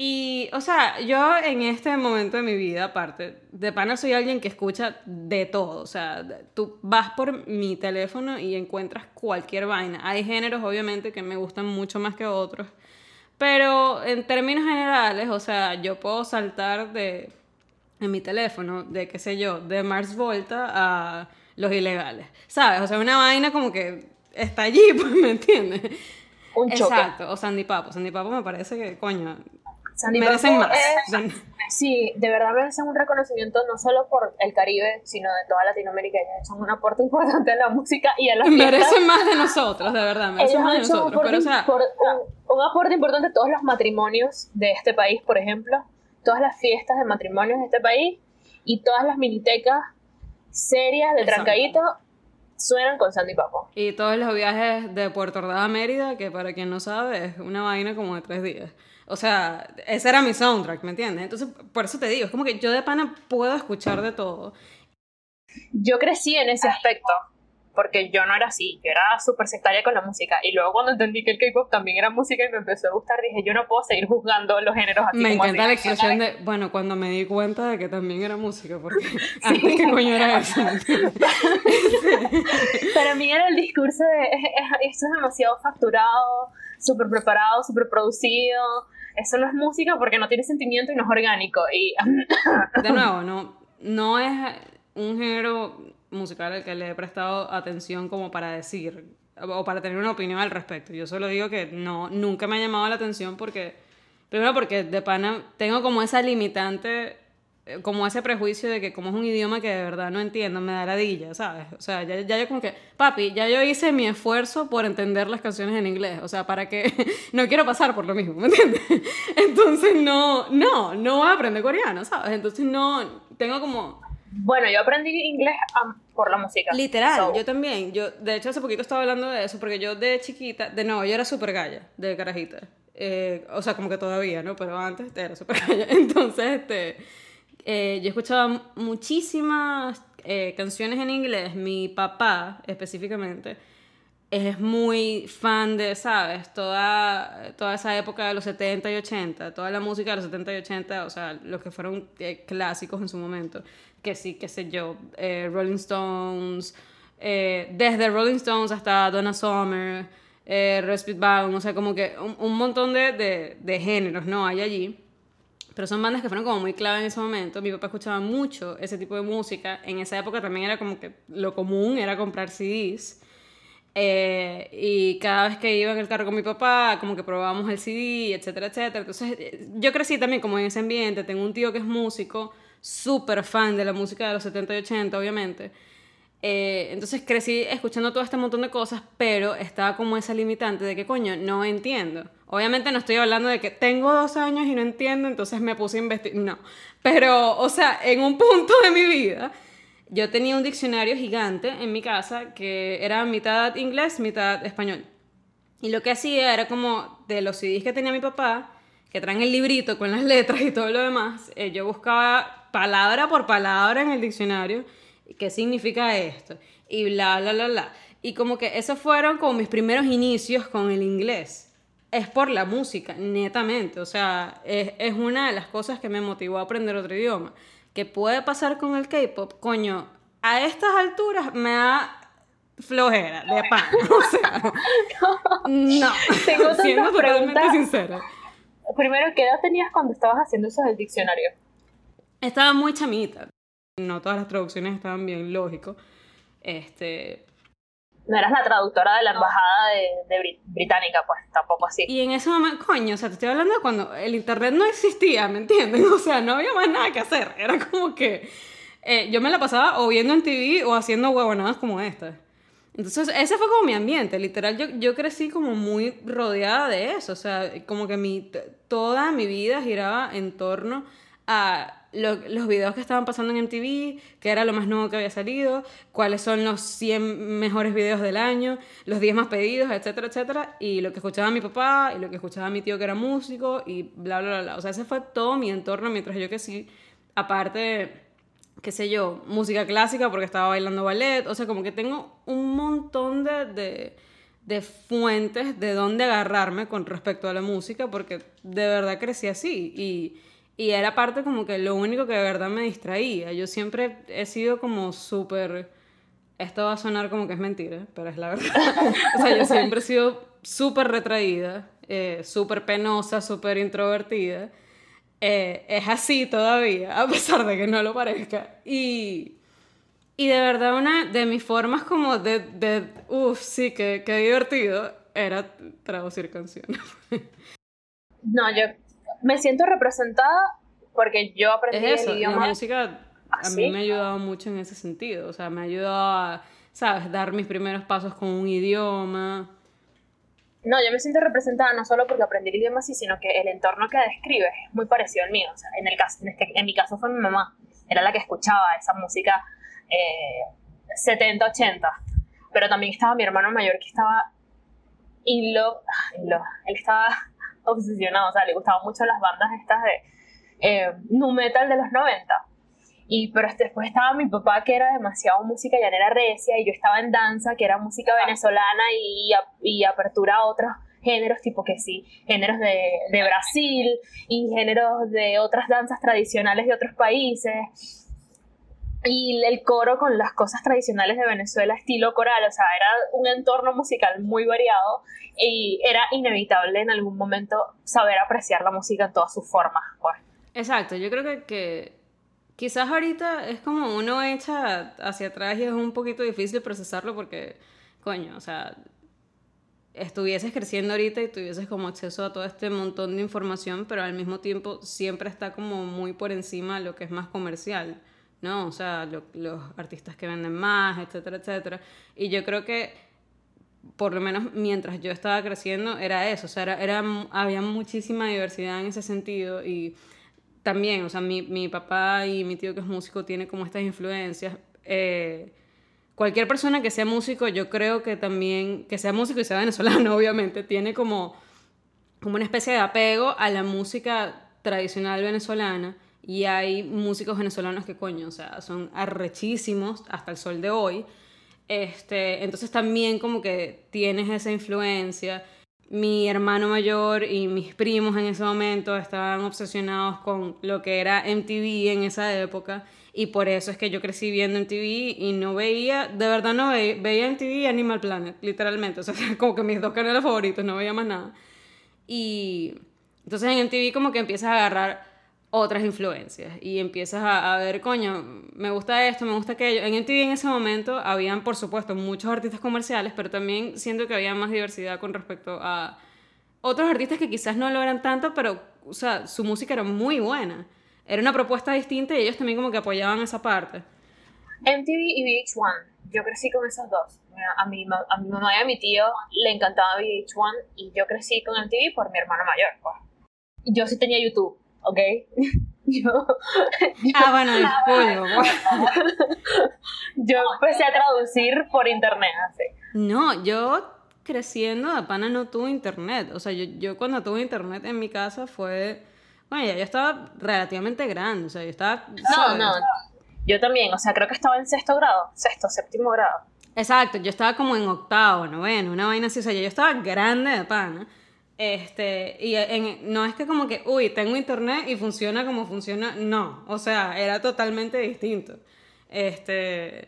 Y, o sea, yo en este momento de mi vida, aparte, de pana soy alguien que escucha de todo. O sea, tú vas por mi teléfono y encuentras cualquier vaina. Hay géneros, obviamente, que me gustan mucho más que otros. Pero en términos generales, o sea, yo puedo saltar de en mi teléfono de, qué sé yo, de Mars Volta a los ilegales. ¿Sabes? O sea, una vaina como que está allí, pues, ¿me entiendes? Un choque. Exacto, o Sandy Papo. Sandy Papo me parece que, coño, Merecen más. sí, de verdad merecen un reconocimiento no solo por el Caribe, sino de toda Latinoamérica. son un aporte importante a la música y a la Merecen más de nosotros, de verdad, merecen más de nosotros. Pero, o sea, un, un aporte importante a todos los matrimonios de este país, por ejemplo todas las fiestas de matrimonios de este país y todas las minitecas serias de Trancadito suenan con Sandy Papo. Y todos los viajes de Puerto Ordaz a Mérida, que para quien no sabe es una vaina como de tres días. O sea, ese era mi soundtrack, ¿me entiendes? Entonces, por eso te digo, es como que yo de pana puedo escuchar de todo. Yo crecí en ese aspecto porque yo no era así, yo era súper sectaria con la música. Y luego cuando entendí que el K-pop también era música y me empezó a gustar, dije, yo no puedo seguir juzgando los géneros así. Me encanta la expresión de, bueno, cuando me di cuenta de que también era música, porque antes que coño era eso. Para mí era el discurso de, esto es demasiado facturado, súper preparado, súper producido. Eso no es música porque no tiene sentimiento y no es orgánico. Y... de nuevo, no, no es un género musical al que le he prestado atención como para decir o para tener una opinión al respecto. Yo solo digo que no, nunca me ha llamado la atención porque, primero porque de pana tengo como esa limitante, como ese prejuicio de que como es un idioma que de verdad no entiendo, me da ladilla, ¿sabes? O sea, ya, ya yo como que, papi, ya yo hice mi esfuerzo por entender las canciones en inglés, o sea, para que no quiero pasar por lo mismo, ¿me entiendes? Entonces no, no, no voy a aprender coreano, ¿sabes? Entonces no, tengo como bueno, yo aprendí inglés por la música. Literal, yo también. Yo, de hecho, hace poquito estaba hablando de eso, porque yo de chiquita, de nuevo, yo era súper galla, de carajita. Eh, o sea, como que todavía, ¿no? Pero antes era súper galla. Entonces, este, eh, yo escuchaba muchísimas eh, canciones en inglés. Mi papá, específicamente, es muy fan de, ¿sabes? Toda, toda esa época de los 70 y 80, toda la música de los 70 y 80, o sea, los que fueron clásicos en su momento que sí, qué sé yo, eh, Rolling Stones, eh, desde Rolling Stones hasta Donna Summer, eh, Respite Bound, o sea, como que un, montón de, de, de, géneros, ¿no? Hay allí. Pero son bandas que fueron como muy clave en ese momento. Mi papá escuchaba mucho ese tipo de música. En esa época también era como que lo común era comprar CDs. Eh, y cada vez que iba en el carro con mi papá, como que probábamos el CD, etcétera, etcétera. Entonces, yo crecí también como en ese ambiente. Tengo un tío que es músico súper fan de la música de los 70 y 80, obviamente. Eh, entonces crecí escuchando todo este montón de cosas, pero estaba como esa limitante de que, coño, no entiendo. Obviamente no estoy hablando de que tengo dos años y no entiendo, entonces me puse a investigar. No. Pero, o sea, en un punto de mi vida, yo tenía un diccionario gigante en mi casa que era mitad inglés, mitad español. Y lo que hacía era como de los CDs que tenía mi papá, que traen el librito con las letras y todo lo demás, eh, yo buscaba palabra por palabra en el diccionario qué significa esto y bla, bla, bla, bla. Y como que esos fueron como mis primeros inicios con el inglés. Es por la música, netamente. O sea, es, es una de las cosas que me motivó a aprender otro idioma. ¿Qué puede pasar con el K-pop? Coño, a estas alturas me da flojera de pan. O sea, no. Tengo siendo totalmente sincera. Primero, ¿qué edad tenías cuando estabas haciendo eso del diccionario? Estaba muy chamita. No todas las traducciones estaban bien, lógico. Este... no eras la traductora de la embajada de, de británica, pues tampoco así. Y en ese momento, coño, o sea, te estoy hablando de cuando el internet no existía, ¿me entiendes? O sea, no había más nada que hacer. Era como que eh, yo me la pasaba o viendo en TV o haciendo huevonadas como esta. Entonces, ese fue como mi ambiente, literal. Yo, yo crecí como muy rodeada de eso. O sea, como que mi, toda mi vida giraba en torno a los videos que estaban pasando en MTV, que era lo más nuevo que había salido, cuáles son los 100 mejores videos del año, los 10 más pedidos, etcétera, etcétera, y lo que escuchaba mi papá, y lo que escuchaba mi tío que era músico, y bla, bla, bla, bla. O sea, ese fue todo mi entorno mientras yo que sí, aparte, qué sé yo, música clásica porque estaba bailando ballet, o sea, como que tengo un montón de, de, de fuentes de dónde agarrarme con respecto a la música, porque de verdad crecí así, y y era parte como que lo único que de verdad me distraía. Yo siempre he sido como súper... Esto va a sonar como que es mentira, pero es la verdad. o sea, yo siempre he sido súper retraída, eh, súper penosa, súper introvertida. Eh, es así todavía, a pesar de que no lo parezca. Y, y de verdad una de mis formas como de, de uff, sí, que, que divertido, era traducir canciones. no, yo me siento representada porque yo aprendí el idioma. La música a mí me ha ayudado mucho en ese sentido. O sea, me ha ayudado a, ¿sabes?, dar mis primeros pasos con un idioma. No, yo me siento representada no solo porque aprendí el idioma así, sino que el entorno que describes es muy parecido al mío. O sea, en, el caso, en, este, en mi caso fue mi mamá. Era la que escuchaba esa música eh, 70, 80. Pero también estaba mi hermano mayor que estaba in love, ah, in love. Él estaba obsesionado, o sea, le gustaban mucho las bandas estas de eh, nu metal de los 90. Y, pero después estaba mi papá que era demasiado música llanera recia y yo estaba en danza que era música venezolana y, y apertura a otros géneros tipo que sí, géneros de, de, Brasil y géneros de otras danzas tradicionales de otros países. Y el coro con las cosas tradicionales de Venezuela, estilo coral, o sea, era un entorno musical muy variado y era inevitable en algún momento saber apreciar la música en todas sus formas. Pues. Exacto, yo creo que, que quizás ahorita es como uno echa hacia atrás y es un poquito difícil procesarlo porque, coño, o sea, estuvieses creciendo ahorita y tuvieses como acceso a todo este montón de información, pero al mismo tiempo siempre está como muy por encima lo que es más comercial, ¿no? O sea, los artistas que venden más, etcétera, etcétera. Y yo creo que, por lo menos mientras yo estaba creciendo, era eso, o sea, era, había muchísima diversidad en ese sentido y también, o sea, mi, mi, papá y mi tío que es músico tiene como estas influencias. Eh, cualquier persona que sea músico, yo creo que también, que sea músico y sea venezolano, obviamente, tiene como, como una especie de apego a la música tradicional venezolana. Y hay músicos venezolanos que, coño, o sea, son arrechísimos hasta el sol de hoy. Este, entonces también como que tienes esa influencia mi hermano mayor y mis primos en ese momento estaban obsesionados con lo que era MTV en esa época y por eso es que yo crecí viendo MTV y no veía, de verdad no veía, veía MTV y Animal Planet, literalmente, o sea, como que mis dos canales favoritos, no veía más nada. Y entonces en MTV como que empiezas a agarrar otras influencias y empiezas a, ver, coño, me gusta esto, me gusta aquello. En MTV en ese momento habían, por supuesto, muchos artistas comerciales, pero también siento que había más diversidad con respecto a otros artistas que quizás no lo eran tanto, pero, o sea, su música era muy buena. Era una propuesta distinta y ellos también como que apoyaban esa parte. MTV y VH1, yo crecí con esos dos. A mi, a mi mamá y a mi tío le encantaba VH1 y yo crecí con MTV por mi hermano mayor. Pues. Yo sí tenía YouTube ¿ok? Yo, ah, bueno, disculpo. yo empecé a traducir por internet, así. No, yo creciendo, de pana no tuve internet. O sea, yo, yo cuando tuve internet en mi casa fue... Bueno, ya yo estaba relativamente grande, o sea, yo estaba... No, no, yo también, o sea, creo que estaba en sexto grado, sexto, séptimo grado. Exacto, yo estaba como en octavo, noveno, una vaina así, o sea, yo estaba grande de pana. Este, y no es que como que, uy, tengo internet y funciona como funciona, no, o sea, era totalmente distinto. Este,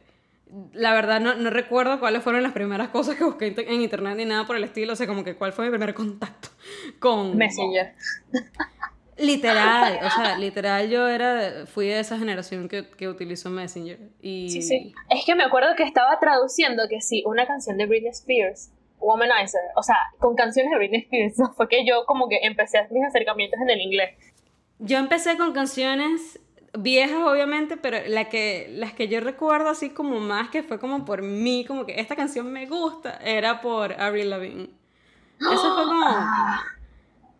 la verdad no, no recuerdo cuáles fueron las primeras cosas que busqué en internet ni nada por el estilo, o sea, como que cuál fue mi primer contacto con... Messenger. Literal, o sea, literal yo era, fui de esa generación que, que utilizó Messenger. Y... Sí, sí. Es que me acuerdo que estaba traduciendo que sí, una canción de Britney Spears, Womanizer, o sea, con canciones de Britney Spears, fue que yo como que empecé mis acercamientos en el inglés. Yo empecé con canciones viejas obviamente, pero la que, las que yo recuerdo así como más que fue como por mí, como que esta canción me gusta, era por Avril Lavigne. Eso fue como...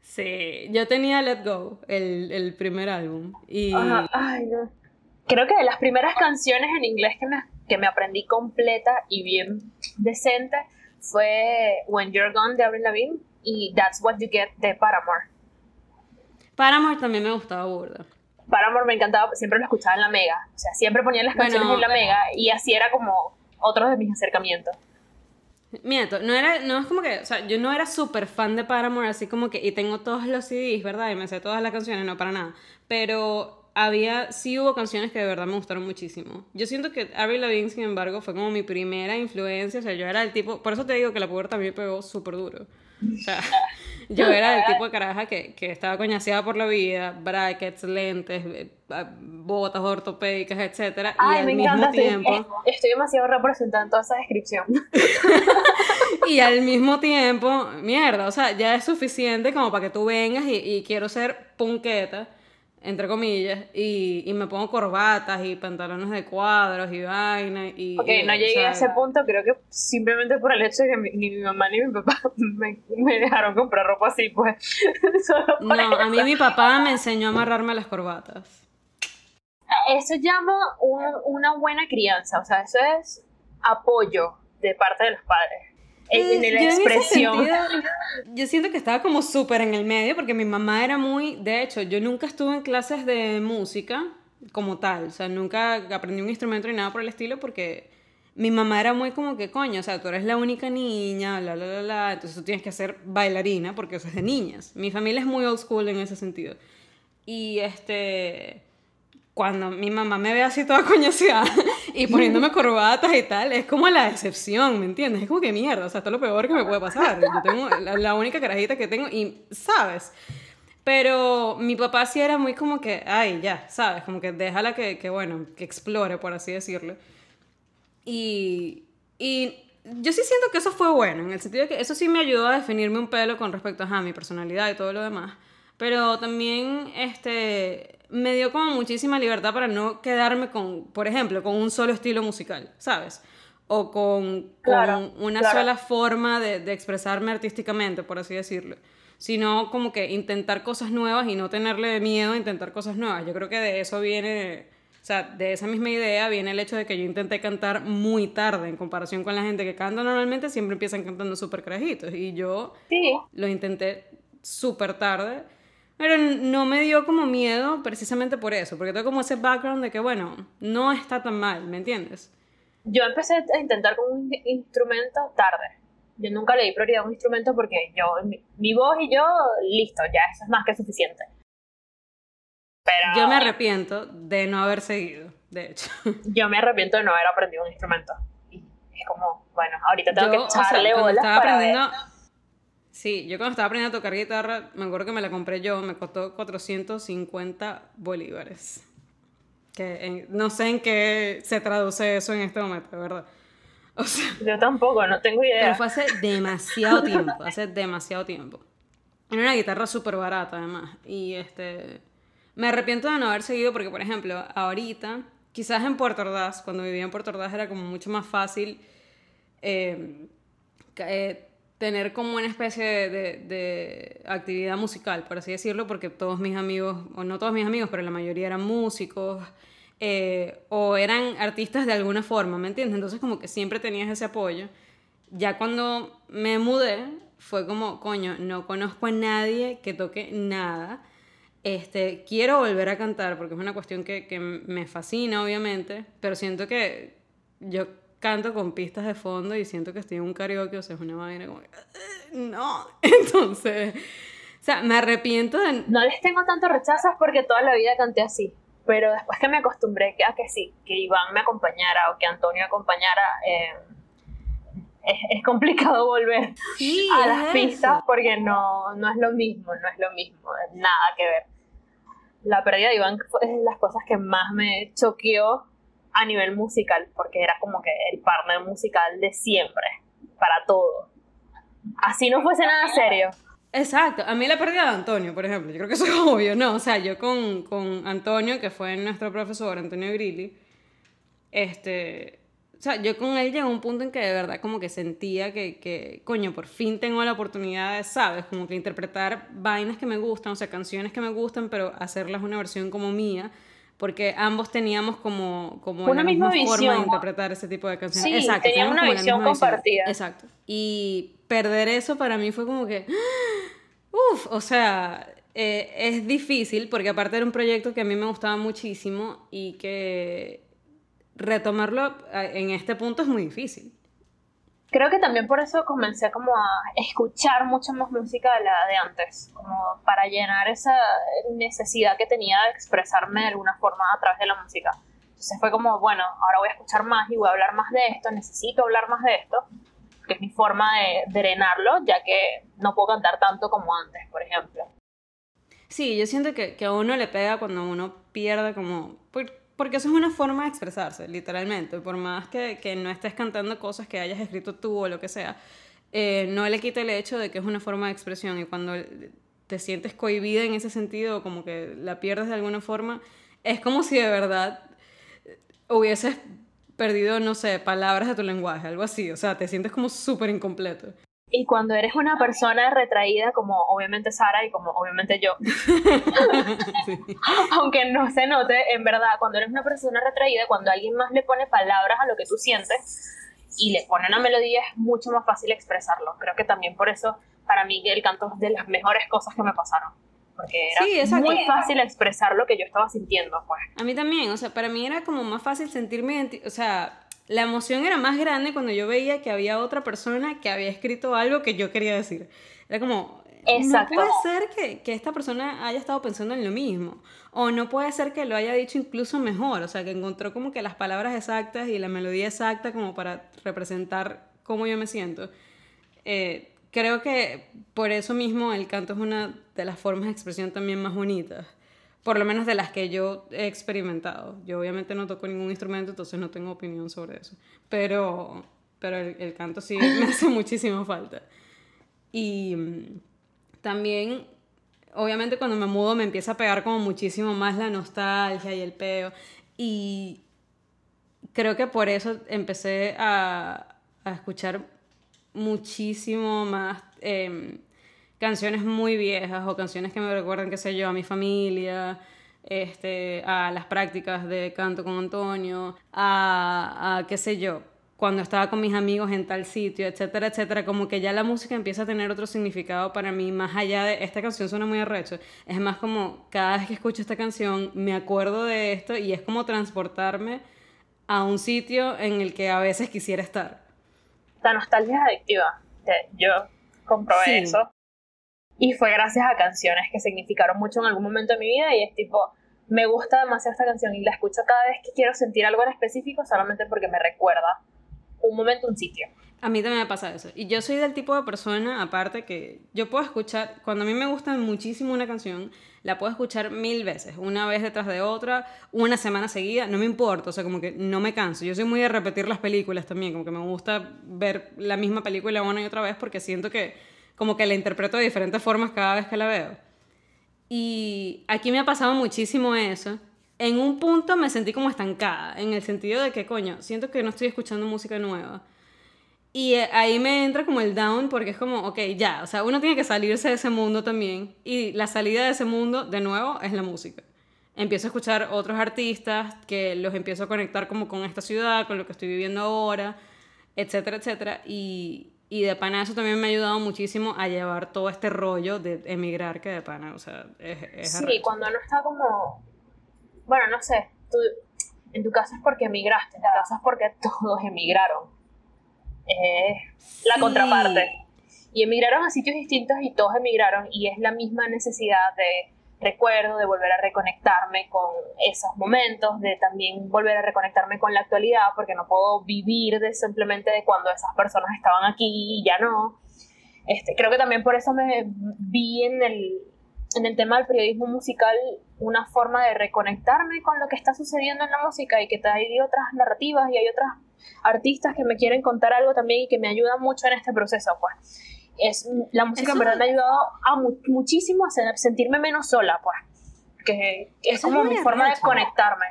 Sí, yo tenía Let Go, el, el primer álbum. Y... ay, no. Creo que de las primeras canciones en inglés que me, que me aprendí completa y bien decente fue When You're Gone de Avril Lavigne y That's What You Get de Paramore. Paramore también me gustaba burda. Paramore me encantaba, siempre lo escuchaba en la Mega. O sea, siempre ponía las canciones en la Mega y así era como otro de mis acercamientos. Miento, no era, no es como que, o sea, yo no era súper fan de Paramore, así como que, y tengo todos los CDs, ¿verdad? Y me sé todas las canciones, no para nada. Pero había, sí hubo canciones que de verdad me gustaron muchísimo. Yo siento que Avril Lavigne, sin embargo, fue como mi primera influencia, o sea, yo era el tipo, por eso te digo que la pubertad también me pegó súper duro. O sea, yo era el tipo de caraja que, que estaba coñaseada por la vida, brackets, lentes, eh, botas ortopédicas, etc. y al mismo tiempo... Estoy, demasiado representando toda esa descripción. y al mismo tiempo, mierda, o sea, ya es suficiente como para que tú vengas y, y quiero ser punqueta entre comillas, y, y, me pongo corbatas y pantalones de cuadros y vaina. Y, ok, no llegué a ese punto, creo que simplemente por el hecho de que ni mi mamá ni mi papá me, me dejaron comprar ropa así, pues. no, a mí mi papá me enseñó a amarrarme las corbatas. Eso llama una buena crianza, o sea, eso es apoyo de parte de los padres en, la expresión. yo siento que estaba como súper en el medio porque mi mamá era muy, de hecho, yo nunca estuve en clases de música como tal, o sea, nunca aprendí un instrumento ni nada por el estilo porque mi mamá era muy como que, coño, o sea, tú eres la única niña, la, la, la, la, entonces tú tienes que ser bailarina porque eso es de niñas. Mi familia es muy old school en ese sentido. Y este cuando mi mamá me ve así toda coñaseada y poniéndome corbatas y tal, es como la decepción, ¿me entiendes? Es como que mierda, o sea, esto es lo peor que me puede pasar. Yo tengo la, única carajita que tengo y, ¿sabes? Pero mi papá sí era muy como que, ay, ya, ¿sabes? Como que déjala que, que bueno, que explore, por así decirlo. Y, y yo sí siento que eso fue bueno, en el sentido de que eso sí me ayudó a definirme un pelo con respecto a mi personalidad y todo lo demás. Pero también, este, me dio como muchísima libertad para no quedarme con, por ejemplo, con un solo estilo musical, ¿sabes? O con, con una sola forma de, de, expresarme artísticamente, por así decirlo. Sino como que intentar cosas nuevas y no tenerle miedo a intentar cosas nuevas. Yo creo que de eso viene, o sea, de esa misma idea viene el hecho de que yo intenté cantar muy tarde en comparación con la gente que canta normalmente, siempre empiezan cantando súper carajitos. Y yo lo intenté súper tarde pero no me dio como miedo precisamente por eso, porque tengo como ese background de que, bueno, no está tan mal, ¿me entiendes? Yo empecé a intentar con un instrumento tarde. Yo nunca le di prioridad a un instrumento porque yo, mi, voz y yo, listo, ya eso es más que suficiente. Pero, yo me arrepiento de no haber seguido, de hecho. Yo me arrepiento de no haber aprendido un instrumento. Y es como, bueno, ahorita tengo que echarle bolas estaba aprendiendo, Sí, yo cuando estaba aprendiendo a tocar guitarra, me acuerdo que me la compré yo, me costó 450 bolívares. Que no sé en qué se traduce eso en este momento, ¿verdad? O sea, yo tampoco, no tengo idea. Pero fue hace demasiado tiempo, hace demasiado tiempo. Era una guitarra súper barata, además. Y este. Me arrepiento de no haber seguido porque, por ejemplo, ahorita, quizás en Puerto Ordaz, cuando vivía en Puerto Ordaz, era como mucho más fácil. Eh, eh, tener como una especie de, actividad musical, por así decirlo, porque todos mis amigos, o no todos mis amigos, pero la mayoría eran músicos eh, o eran artistas de alguna forma, ¿me entiendes? Entonces como que siempre tenías ese apoyo. Ya cuando me mudé, fue como, coño, no conozco a nadie que toque nada. Este, quiero volver a cantar porque es una cuestión que, que me fascina, obviamente, pero siento que yo canto con pistas de fondo y siento que estoy en un karaoke, o sea, es una vaina como, no, entonces, o sea, me arrepiento de... No les tengo tanto rechazos porque toda la vida canté así, pero después que me acostumbré a que sí, que Iván me acompañara o que Antonio acompañara, eh, es, complicado volver a las pistas porque no, no es lo mismo, no es lo mismo, nada que ver. la pérdida de Iván fue de las cosas que más me choqueó a nivel musical, porque era como que el partner musical de siempre, para todo. Así no fuese nada serio. Exacto, a mí la pérdida de Antonio, por ejemplo, yo creo que eso es obvio, ¿no? O sea, yo con, con Antonio, que fue nuestro profesor, Antonio Grilli, este, o sea, yo con él llegó a un punto en que de verdad como que sentía que, que, coño, por fin tengo la oportunidad de, ¿sabes? Como que interpretar vainas que me gustan, o sea, canciones que me gustan, pero hacerlas una versión como mía, porque ambos teníamos como, como una la misma, forma visión. de interpretar ese tipo de canciones. Sí, Exacto, teníamos una visión misma compartida. Exacto. Y perder eso para mí fue como que, uff, o sea, eh, es difícil porque aparte era un proyecto que a mí me gustaba muchísimo y que retomarlo eh, en este punto es muy difícil. Creo que también por eso comencé como a escuchar mucha más música de la de antes, como para llenar esa necesidad que tenía de expresarme de alguna forma a través de la música. Entonces fue como, bueno, ahora voy a escuchar más y voy a hablar más de esto, necesito hablar más de esto, que es mi forma de drenarlo, ya que no puedo cantar tanto como antes, por ejemplo. Sí, yo siento que, que a uno le pega cuando uno pierde como... Porque eso es una forma de expresarse, literalmente. Por más que, que no estés cantando cosas que hayas escrito tú o lo que sea, eh, no le quita el hecho de que es una forma de expresión. Y cuando te sientes cohibida en ese sentido, como que la pierdes de alguna forma, es como si de verdad hubieses perdido, no sé, palabras de tu lenguaje, algo así. O sea, te sientes como súper incompleto. Y cuando eres una persona retraída, como obviamente Sara y como obviamente yo, sí. aunque no se note, en verdad, cuando eres una persona retraída, cuando alguien más le pone palabras a lo que tú sientes y le pone una melodía, es mucho más fácil expresarlo. Creo que también por eso, para mí, el canto es de las mejores cosas que me pasaron. Porque era sí, muy fácil expresar lo que yo estaba sintiendo, pues. A mí también, o sea, para mí era como más fácil sentirme, o sea, la emoción era más grande cuando yo veía que había otra persona que había escrito algo que yo quería decir. Era como, Exacto. no puede ser que, que, esta persona haya estado pensando en lo mismo. O no puede ser que lo haya dicho incluso mejor. O sea, que encontró como que las palabras exactas y la melodía exacta como para representar cómo yo me siento. Eh, creo que por eso mismo el canto es una de las formas de expresión también más bonitas por lo menos de las que yo he experimentado. Yo obviamente no toco ningún instrumento, entonces no tengo opinión sobre eso. Pero, pero el, el canto sí me hace muchísima falta. Y mm, también, obviamente cuando me mudo me empieza a pegar como muchísimo más la nostalgia y el peo. Y creo que por eso empecé a, a escuchar muchísimo más... Eh, canciones muy viejas o canciones que me recuerdan, qué sé yo, a mi familia, este, a las prácticas de canto con Antonio, a, a qué sé yo, cuando estaba con mis amigos en tal sitio, etcétera, etcétera, como que ya la música empieza a tener otro significado para mí, más allá de esta canción suena muy arrecho, es más como cada vez que escucho esta canción me acuerdo de esto y es como transportarme a un sitio en el que a veces quisiera estar. La nostalgia es adictiva, yo comprobé sí. eso y fue gracias a canciones que significaron mucho en algún momento de mi vida y es tipo, me gusta demasiado esta canción y la escucho cada vez que quiero sentir algo en específico solamente porque me recuerda un momento, un sitio. A mí también me pasa eso. Y yo soy del tipo de persona, aparte, que yo puedo escuchar, cuando a mí me gusta muchísimo una canción, la puedo escuchar mil veces, una vez detrás de otra, una semana seguida, no me importa, o sea, como que no me canso. Yo soy muy de repetir las películas también, como que me gusta ver la misma película una y otra vez porque siento que como que la interpreto de diferentes formas cada vez que la veo. Y aquí me ha pasado muchísimo eso. En un punto me sentí como estancada, en el sentido de que, coño, siento que no estoy escuchando música nueva. Y ahí me entra como el down porque es como, ok, ya, o sea, uno tiene que salirse de ese mundo también. Y la salida de ese mundo, de nuevo, es la música. Empiezo a escuchar otros artistas que los empiezo a conectar como con esta ciudad, con lo que estoy viviendo ahora, etcétera, etcétera. Y, y de pana eso también me ha ayudado muchísimo a llevar todo este rollo de emigrar que de pana, o sea, es, es Sí, arrecho. cuando no está como... Bueno, no sé, tú, en tu caso es porque emigraste, en tu caso es porque todos emigraron. Es sí. la contraparte. Y emigraron a sitios distintos y todos emigraron y es la misma necesidad de recuerdo, de volver a reconectarme con esos momentos, de también volver a reconectarme con la actualidad, porque no puedo vivir de simplemente de cuando esas personas estaban aquí y ya no. Este, creo que también por eso me vi en el en el tema del periodismo musical una forma de reconectarme con lo que está sucediendo en la música y que hay otras narrativas y hay otras artistas que me quieren contar algo también y que me ayudan mucho en este proceso, pues. Es, la música en verdad me ha ayudado a muchísimo a sentirme menos sola, pues. Que es como mi forma de conectarme.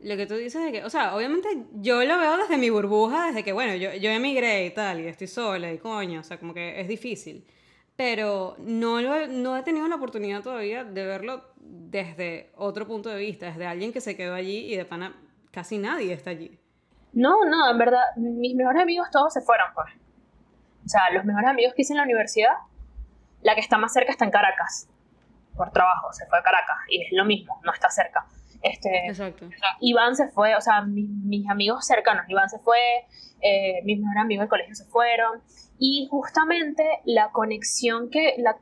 Lo que tú dices de que, o sea, obviamente yo lo veo desde mi burbuja, desde que, bueno, yo, yo emigré y tal, y estoy sola y coño, o sea, como que es difícil pero no, lo, no he tenido la oportunidad todavía de verlo desde otro punto de vista, desde alguien que se quedó allí y de pana casi nadie está allí. No, no, en verdad, mis mejores amigos todos se fueron, pues. O sea, los mejores amigos que hice en la universidad, la que está más cerca está en Caracas, por trabajo, se fue a Caracas, y es lo mismo, no está cerca. Este, Exacto. Iván se fue, o sea, mis, mis amigos cercanos, Iván se fue, eh, mis mejores amigos del colegio se fueron, y justamente la conexión que, la,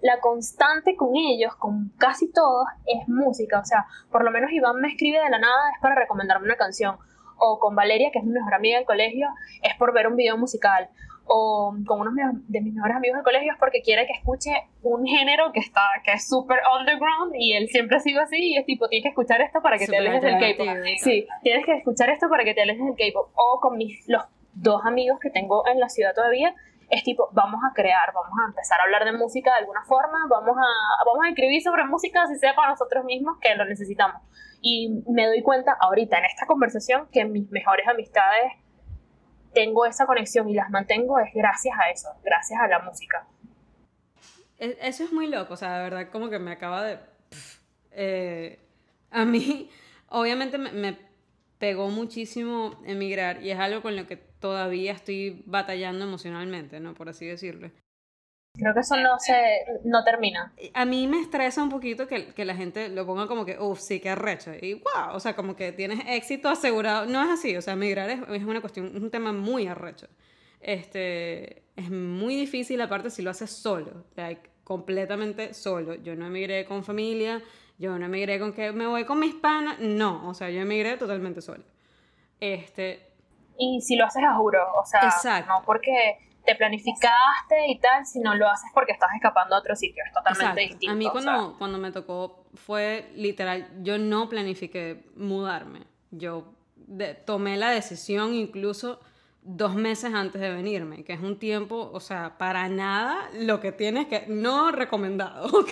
la constante con ellos, con casi todos, es música. O sea, por lo menos Iván me escribe de la nada, es para recomendarme una canción. O con Valeria, que es mi mejor amiga del colegio, es por ver un video musical. O con uno de mis mejores amigos del colegio es porque quiere que escuche un género que está que es súper underground y él siempre ha sido así y es tipo, tienes que escuchar esto para que te alejes del K-pop. Sí, tienes que escuchar esto para que te alejes del K-pop. O con mis, los dos amigos que tengo en la ciudad todavía, es tipo, vamos a crear, vamos a empezar a hablar de música de alguna forma, vamos a, vamos a escribir sobre música, así sea para nosotros mismos, que lo necesitamos. Y me doy cuenta ahorita en esta conversación que mis mejores amistades tengo esa conexión y las mantengo es gracias a eso, gracias a la música. E, eso es muy loco, o sea, de verdad como que me acaba de... Eh, a mí, obviamente me pegó muchísimo emigrar y es algo con lo que todavía estoy batallando emocionalmente, ¿no? Por así decirlo. Creo que eso no se, no termina. A mí me estresa un poquito que, que la gente lo ponga como que, uff, sí, qué arrecho. Y wow, o sea, como que tienes éxito asegurado. No es así, o sea, emigrar es, es una cuestión, es un tema muy arrecho. Este, es muy difícil, aparte, si lo haces solo, like, completamente solo. Yo no emigré con familia, yo no emigré con que me voy con mis panas, no, o sea, yo emigré totalmente solo. Este... Y si lo haces a juro, o sea, no porque te planificaste y tal, sino lo haces porque estás escapando a otro sitio, es totalmente distinto. A mí cuando, cuando me tocó fue literal, yo no planifiqué mudarme, yo tomé la decisión incluso dos meses antes de venirme, que es un tiempo, o sea, para nada lo que tienes que, no recomendado, ok,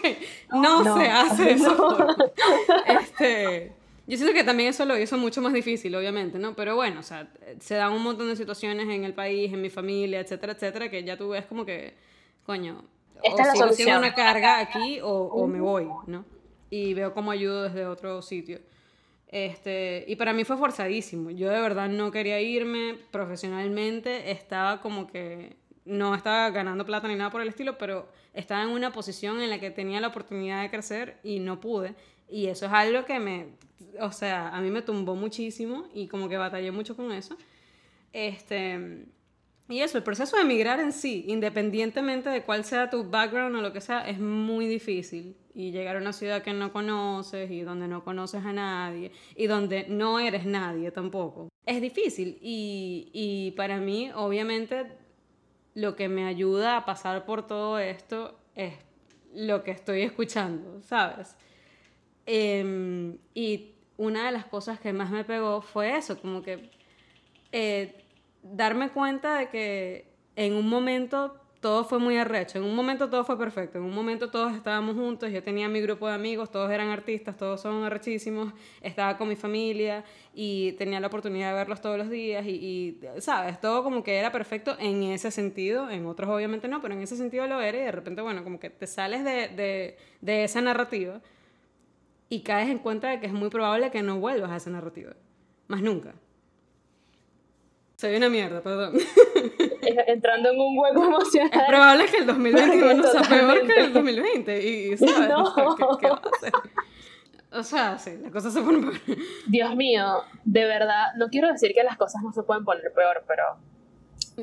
no, se hace eso. Este, yo siento que también eso lo hizo mucho más difícil, obviamente, ¿no? Pero bueno, o sea, se dan un montón de situaciones en el país, en mi familia, etcétera, etcétera, que ya tú ves como que, coño, o si sigo una carga aquí o, o me voy, ¿no? Y veo cómo ayudo desde otro sitio. Este, y para mí fue forzadísimo. Yo de verdad no quería irme profesionalmente. Estaba como que no estaba ganando plata ni nada por el estilo, pero estaba en una posición en la que tenía la oportunidad de crecer y no pude. Y eso es algo que me, o sea, a mí me tumbó muchísimo y como que batallé mucho con eso. Este, y eso, el proceso de emigrar en sí, independientemente de cuál sea tu background o lo que sea, es muy difícil. Y llegar a una ciudad que no conoces y donde no conoces a nadie y donde no eres nadie tampoco. Es difícil y, y para mí, obviamente, lo que me ayuda a pasar por todo esto es lo que estoy escuchando, ¿sabes? Em, y una de las cosas que más me pegó fue eso, como que... Eh, darme cuenta de que en un momento todo fue muy arrecho, en un momento todo fue perfecto, en un momento todos estábamos juntos, yo tenía mi grupo de amigos, todos eran artistas, todos son arrechísimos, estaba con mi familia y tenía la oportunidad de verlos todos los días y, sabes, todo como que era perfecto en ese sentido, en otros obviamente no, pero en ese sentido lo era y de repente, bueno, como que te sales de, de, de esa narrativa y caes en cuenta de que es muy probable que no vuelvas a esa narrativa, más nunca. Soy una mierda, perdón. Entrando en un hueco emocional. Es probable que el 2021 sea peor que el 2020. Y, ¿sabes? No. ¿Qué, va a hacer? O sea, sí, las cosas se ponen peor. Dios mío, de verdad, no quiero decir que las cosas no se pueden poner peor, pero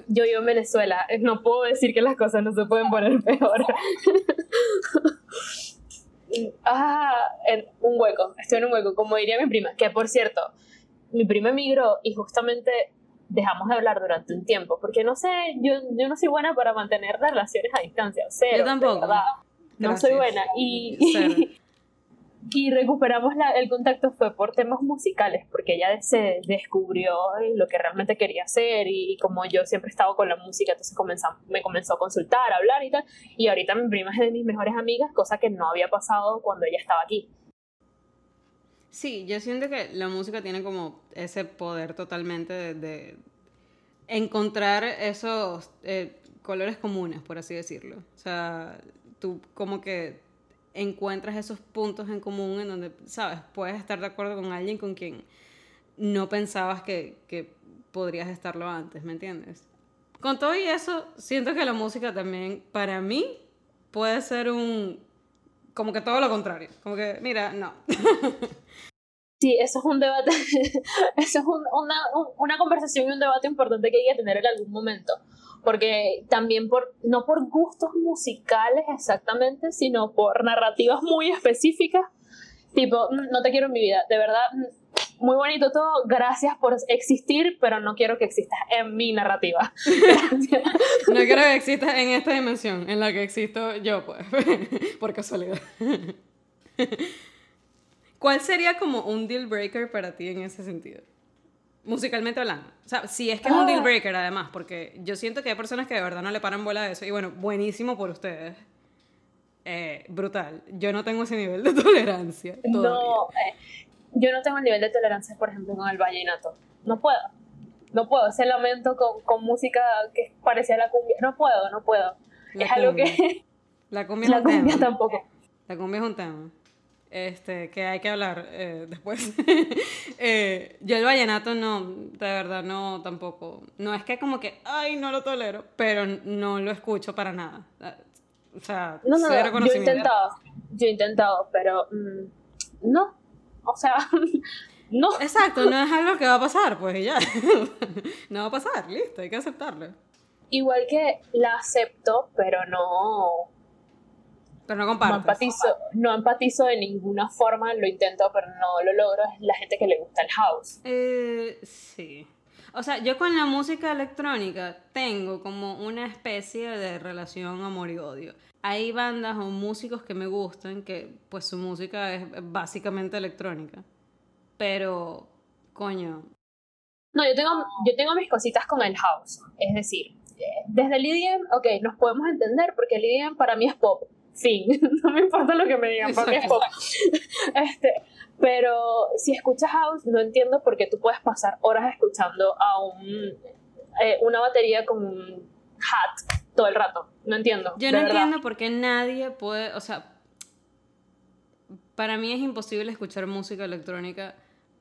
yo vivo en Venezuela, no puedo decir que las cosas no se pueden poner peor. ah, en un hueco, estoy en un hueco, como diría mi prima, que por cierto, mi prima emigró y justamente dejamos de hablar durante un tiempo, porque no sé, yo, yo no soy buena para mantener relaciones a distancia, o sea, yo tampoco. no soy buena. Y, y recuperamos el contacto fue por temas musicales, porque ella se descubrió lo que realmente quería hacer y, como yo siempre he estado con la música, entonces me comenzó a consultar, a hablar y tal, y ahorita mi prima es de mis mejores amigas, cosa que no había pasado cuando ella estaba aquí. Sí, yo siento que la música tiene como ese poder totalmente de, encontrar esos eh, colores comunes, por así decirlo. O sea, tú como que encuentras esos puntos en común en donde, sabes, puedes estar de acuerdo con alguien con quien no pensabas que, que podrías estarlo antes, ¿me entiendes? Con todo y eso, siento que la música también, para mí, puede ser un... como que todo lo contrario. Como que, mira, no. Sí, eso es un debate, eso es una, una conversación y un debate importante que hay que tener en algún momento porque también por, no por gustos musicales exactamente, sino por narrativas muy específicas, tipo, mm, no te quiero en mi vida, de verdad, mm, muy bonito todo, gracias por existir, pero no quiero que existas en mi narrativa. no quiero que existas en esta dimensión en la que existo yo, pues, por casualidad. ¿Cuál sería como un deal breaker para ti en ese sentido? Musicalmente hablando. O sea, si es que es un deal ah. breaker además, porque yo siento que hay personas que de verdad no le paran bola a eso. Y bueno, buenísimo por ustedes. Eh, brutal. Yo no tengo ese nivel de tolerancia. No, eh, yo no tengo el nivel de tolerancia, por ejemplo, con el vallenato. No puedo. No puedo. Ese lamento con, con música que parecía la cumbia. No puedo, no puedo. es algo que. La cumbia, la cumbia tampoco. La cumbia es un tema este, que hay que hablar eh, después. Eh, yo el vallenato no, de verdad no, tampoco. No es que como que, ay, no lo tolero, pero no lo escucho para nada. O sea, no, no, no yo he intentado, yo he intentado, pero mm, no, o sea, no. Exacto, no es algo que va a pasar, pues ya. no va a pasar, listo, hay que aceptarlo. Igual que la acepto, pero no no No empatizo, no empatizo de ninguna forma, lo intento, pero no lo logro. Es la gente que le gusta el house. Eh, sí. O sea, yo con la música electrónica tengo como una especie de relación amor y odio. Hay bandas o músicos que me gustan que pues su música es básicamente electrónica. Pero, coño. No, yo tengo, yo tengo mis cositas con el house. Es decir, eh, desde el EDM, ok, nos podemos entender porque el EDM para mí es pop fin, no me importa lo que me digan, para mí es pop. Este, pero si escuchas house, no entiendo por qué tú puedes pasar horas escuchando a un, eh, una batería con un hat todo el rato. No entiendo. Yo no entiendo por qué nadie puede, o sea, para mí es imposible escuchar música electrónica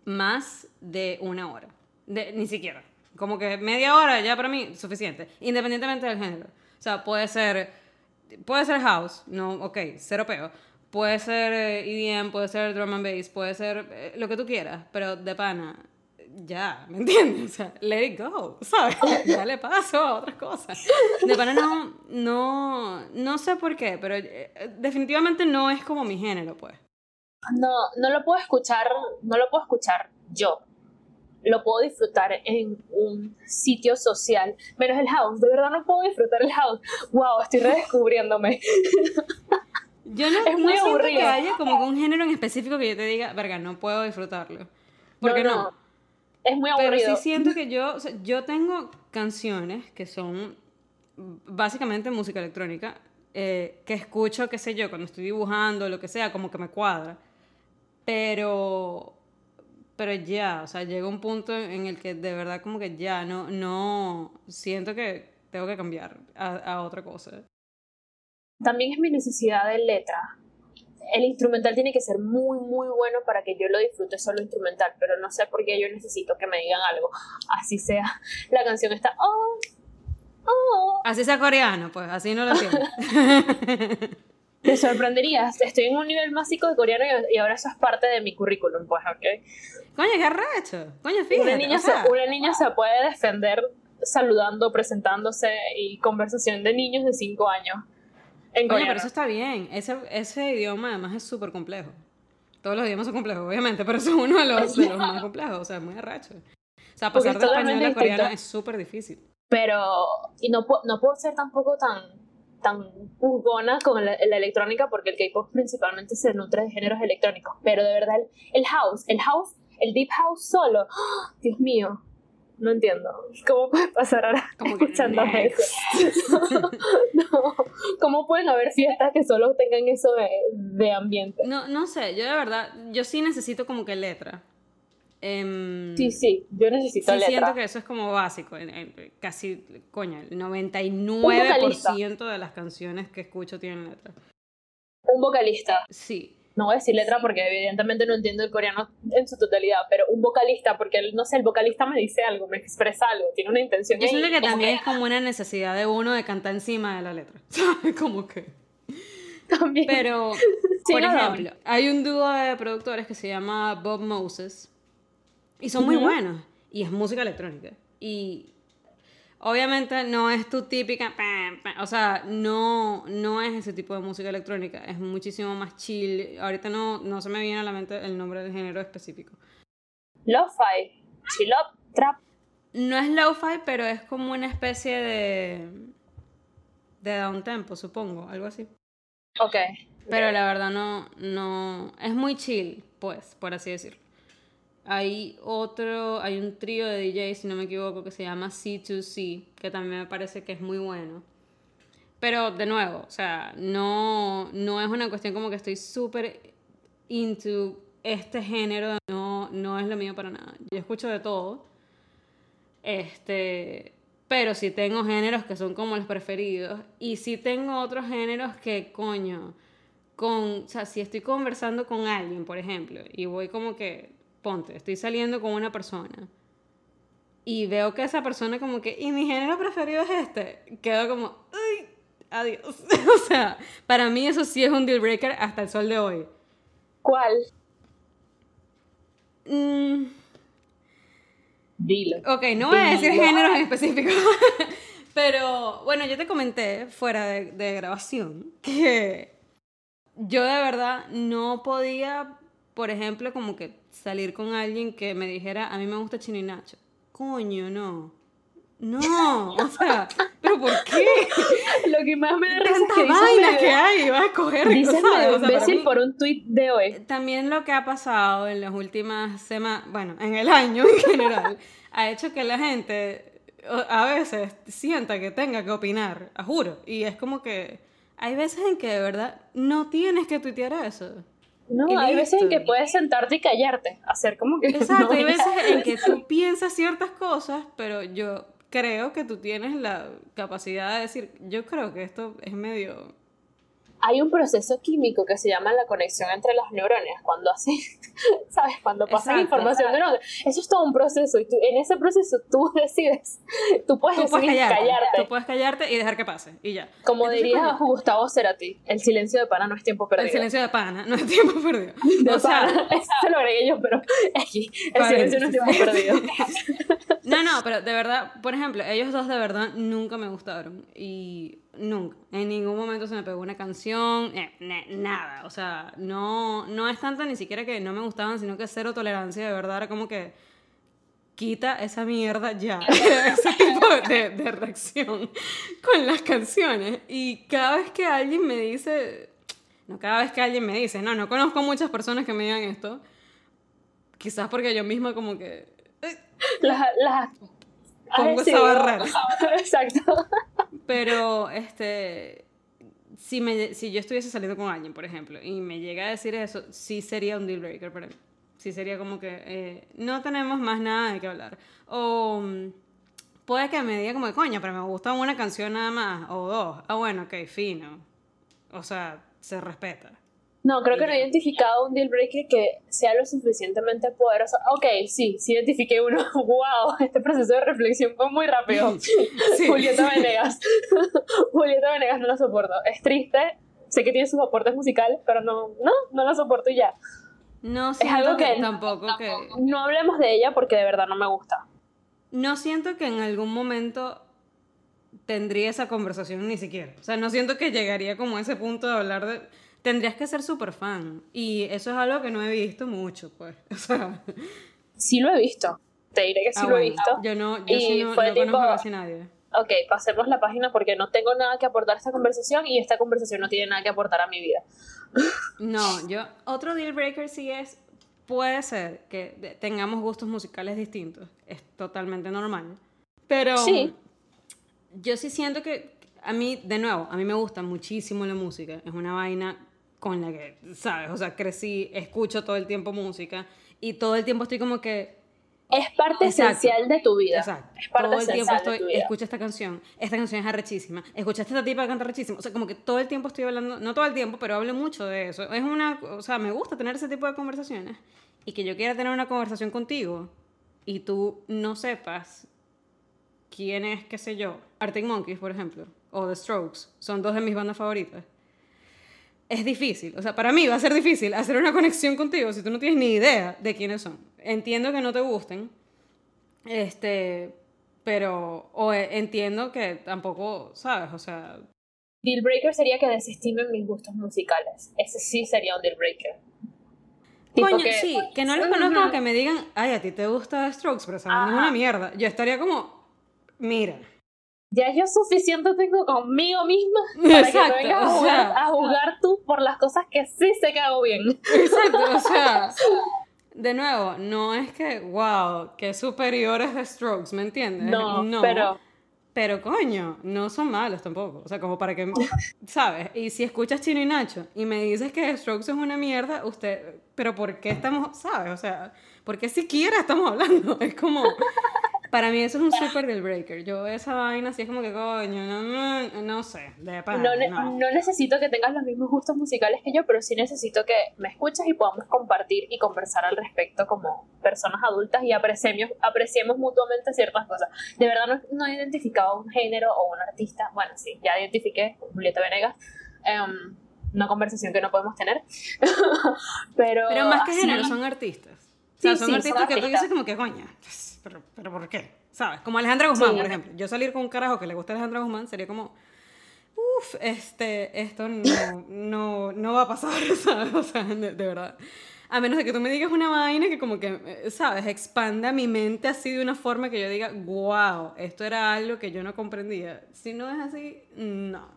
más de una hora. De, ni siquiera. Como que media hora ya para mí suficiente, independientemente del género. O sea, puede ser puede ser house, no, ok, cero peo. Puede ser EDM, eh, puede ser drum and bass, puede ser eh, lo que tú quieras, pero de pana, ya, ¿me entiendes? O sea, let it go, ¿sabes? Ya le paso a otras cosas. De pana no, no, no sé por qué, pero eh, definitivamente no es como mi género, pues. No, no lo puedo escuchar, no lo puedo escuchar yo lo puedo disfrutar en un sitio social, menos el house. De verdad no puedo disfrutar el house. Wow, estoy redescubriéndome. Yo no, es muy aburrido. que haya como un género en específico que yo te diga, verga, no puedo disfrutarlo. Porque no, no. Es muy aburrido. Pero sí siento que yo, yo tengo canciones que son básicamente música electrónica, eh, que escucho, qué sé yo, cuando estoy dibujando, lo que sea, como que me cuadra. Pero pero ya, o sea, llega un punto en el que de verdad como que ya no, no, siento que tengo que cambiar a, otra cosa. También es mi necesidad de letra. El instrumental tiene que ser muy, muy bueno para que yo lo disfrute solo instrumental, pero no sé por qué yo necesito que me digan algo. Así sea, la canción está, oh, oh. Así sea coreano, pues, así no lo entiendo. Te sorprenderías, estoy en un nivel básico de coreano y, ahora eso es parte de mi currículum, pues, ¿ok? Coño, qué arrecho. Coño, fíjate. Una niña, se, una niña se puede defender saludando, presentándose y conversación de niños de 5 años en Coño, pero eso está bien. Ese, ese idioma además es súper complejo. Todos los idiomas son complejos, obviamente, pero eso es uno de los, de los más complejos, o sea, es muy arrecho. O sea, pasar de español a coreano es súper difícil. Pero, y no, no puedo ser tampoco tan tan jugona con la, la electrónica porque el K-pop principalmente se nutre de géneros electrónicos. Pero de verdad, el, el house, el house, el deep house solo, ¡ah! Dios mío, no entiendo. ¿Cómo puede pasar ahora Como escuchando eso? no. ¿Cómo pueden haber fiestas que solo tengan eso de, de ambiente? No, no sé, yo de verdad, yo sí necesito como que letra. Em, Sí, sí, yo necesito sí letra. siento que eso es como básico. casi, coño, el vocalista. 99% de las canciones que escucho tienen letra. Un vocalista. Sí. No voy a decir letra porque evidentemente no entiendo el coreano en su totalidad, pero un vocalista, porque no sé, el vocalista me dice algo, me expresa algo, tiene una intención. Yo siento que también es como una necesidad de uno de cantar encima de la letra. ¿Sabes? Como que. también. Pero, Sí, por no, no. ejemplo, hay un dúo de productores que se llama Bob Moses y son muy buenos y es música electrónica. Y obviamente no es tu típica, pam, pam, o sea, no, no es ese tipo de música electrónica, es muchísimo más chill. Ahorita no, no se me viene a la mente el nombre del género específico. Lo-fi, chill up, trap. No es lo-fi, pero es como una especie de de down tempo, supongo, algo así. Ok. Pero la verdad no, no, es muy chill, pues, por así decirlo. Hay otro, hay un trío de DJs, si no me equivoco, que se llama C2C, que también me parece que es muy bueno. Pero de nuevo, o sea, no, no es una cuestión como que estoy súper into este género, no, no es lo mío para nada. Yo escucho de todo. Este, pero sí tengo géneros que son como los preferidos. Y sí tengo otros géneros que, coño, con, o sea, si estoy conversando con alguien, por ejemplo, y voy como que, ponte, estoy saliendo con una persona. Y veo que esa persona como que, y mi género preferido es este, quedo como, uy, adiós. o sea, para mí eso sí es un deal breaker hasta el sol de hoy. ¿Cuál? Mm, Dilo. Ok, no voy a decir géneros en específico. Pero bueno, yo te comenté fuera de, de grabación que yo de verdad no podía, por ejemplo, como que salir con alguien que me dijera, a mí me gusta Chino y Nacho. Coño, no. No, o sea, ¿pero por qué? Lo que más me da risa es que vainas que hay, vas a escoger. ¿sabes? medio imbécil por un tweet de hoy. también lo que ha pasado en las últimas semanas, bueno, en el año en general, ha hecho que la gente a veces sienta que tenga que opinar, a juro. Y es como que hay veces en que de verdad no tienes que tuitear eso. No, hay veces en que puedes sentarte y callarte, hacer como que Exacto, no hay veces en que tú piensas ciertas cosas, pero yo creo que tú tienes la capacidad de decir, yo creo que esto es medio... Hay un proceso químico que se llama la conexión entre las neuronas, cuando hacen, ¿sabes? Cuando pasan Exacto, información de neuronas. Eso es todo un proceso y tú, en ese proceso tú decides, tú puedes Tú puedes callarte, callarte. tú puedes callarte y dejar que pase, y ya. Como Entonces, diría coño, Gustavo Cerati, el silencio de pana no es tiempo perdido. El silencio de pana, no es tiempo perdido. De O sea, pana. Eso se lo agregué yo, pero aquí, el silencio no es tiempo perdido. No, no, pero de verdad, por ejemplo, ellos dos de verdad nunca me gustaron. Y nunca. En ningún momento se me pegó una canción, eh, ne- nada. O sea, no, no es tanto ni siquiera que no me gustaban, sino que cero tolerancia, de verdad. Era como que quita esa mierda ya. Ese tipo de, de reacción con las canciones. Y cada vez que alguien me dice, no cada vez que alguien me dice, no, no conozco muchas personas que me digan esto. Quizás porque yo misma como que... Las, las, Pongo has esa barrera. Exacto. Pero, este, si, me, si yo estuviese saliendo con alguien, por ejemplo, y me llega a decir eso, sí sería un deal breaker para mí. Sí sería como que eh, no tenemos más nada de qué hablar. O mm, puede que me diga como, coño, pero me gusta una canción nada más, o dos. Ah, bueno, ok, fino. O sea, se respeta. No, creo que no he identificado un deal breaker que sea lo suficientemente poderoso. Ok, sí, sí identifiqué uno. ¡Wow! Este proceso de reflexión fue muy rápido. Sí. Julieta Venegas. Julieta Venegas no lo soporto. Es triste. Sé que tiene sus aportes musicales, pero no, no, no lo soporto y ya. No Es algo que, que tampoco que... no hablemos de ella porque de verdad no me gusta. No siento que en algún momento tendría esa conversación ni siquiera. O sea, no siento que llegaría como a ese punto de hablar de... Tendrías que ser súper fan. Y eso es algo que no he visto mucho, pues. O sea... Sí lo he visto. Te diré que sí ah, lo he visto. Yo no, yo Y sí no, fue no tipo- conozco a casi nadie. ok, pasemos la página porque no tengo nada que aportar a esta conversación y esta conversación no tiene nada que aportar a mi vida. No, yo, otro deal breaker sí es, puede ser que tengamos gustos musicales distintos, es totalmente normal, pero Sí. yo sí siento que a mí, de nuevo, a mí me gusta muchísimo la música, es una vaina con la que, ¿sabes? O sea, crecí, escucho todo el tiempo música y todo el tiempo estoy como que Es parte Exacto. esencial de tu vida. Exacto. Es parte todo el tiempo estoy, de tu vida. escucha esta canción, esta canción es arrechísima, escuchaste esta tipa que canta arrechísima, o sea, como que todo el tiempo estoy hablando, no todo el tiempo, pero hablo mucho de eso. Es una, o sea, me gusta tener ese tipo de conversaciones y que yo quiera tener una conversación contigo y tú no sepas quién es, qué sé yo, Arctic Monkeys, por ejemplo, o The Strokes, son dos de mis bandas favoritas. Es difícil, o sea, para mí va a ser difícil hacer una conexión contigo si tú no tienes ni idea de quiénes son. Entiendo que no te gusten, este, pero, o e- entiendo que tampoco, ¿sabes? O sea, Deal breaker sería que desestimen mis gustos musicales. Ese sí sería un deal breaker. Coño, que- sí, que no los Ujú. conozcan o que me digan, ay, a ti te gusta Strokes, pero esa es una mierda. Yo estaría como, mira, Ya yo suficiente tengo conmigo misma para Exacto, que no vengas a o jugar, sea. a jugar tú por las cosas que sí sé que hago bien. exacto, o sea, de nuevo, no es que, wow, qué superiores The Strokes, ¿me entiendes? No, pero Pero coño, no son malos tampoco. O sea, como para que. ¿Sabes? Y si escuchas Chino y Nacho y me dices que Strokes es una mierda, usted. Pero ¿por qué estamos.? ¿Sabes? O sea, ¿por qué siquiera estamos hablando? Es como. Para mí eso es un super deal breaker. Yo esa vaina así es como que coño, no, no, no sé. De pana, no, ne- no. no necesito que tengas los mismos gustos musicales que yo, pero sí necesito que me escuches y podamos compartir y conversar al respecto como personas adultas y apreciemos, apreciemos mutuamente ciertas cosas. De verdad no, no he identificado un género o un artista. Bueno, sí, ya identifiqué Julieta Venegas. Em, una conversación que no podemos tener. pero, Pero más que género, son artistas. O sea, Sí, son sí, son artistas que tú artistas. dices como que coño. Pero, pero ¿por qué? ¿Sabes? Como Alejandra Guzmán, Sí. por ejemplo. Yo salir con un carajo que le gusta a Alejandra Guzmán sería como. Uf, este, esto no, no, no va a pasar, ¿sabes? O sea, de, de verdad. A menos de que tú me digas una vaina que como que, eh, ¿sabes? Expanda mi mente así de una forma que yo diga, wow, esto era algo que yo no comprendía. Si no es así, no.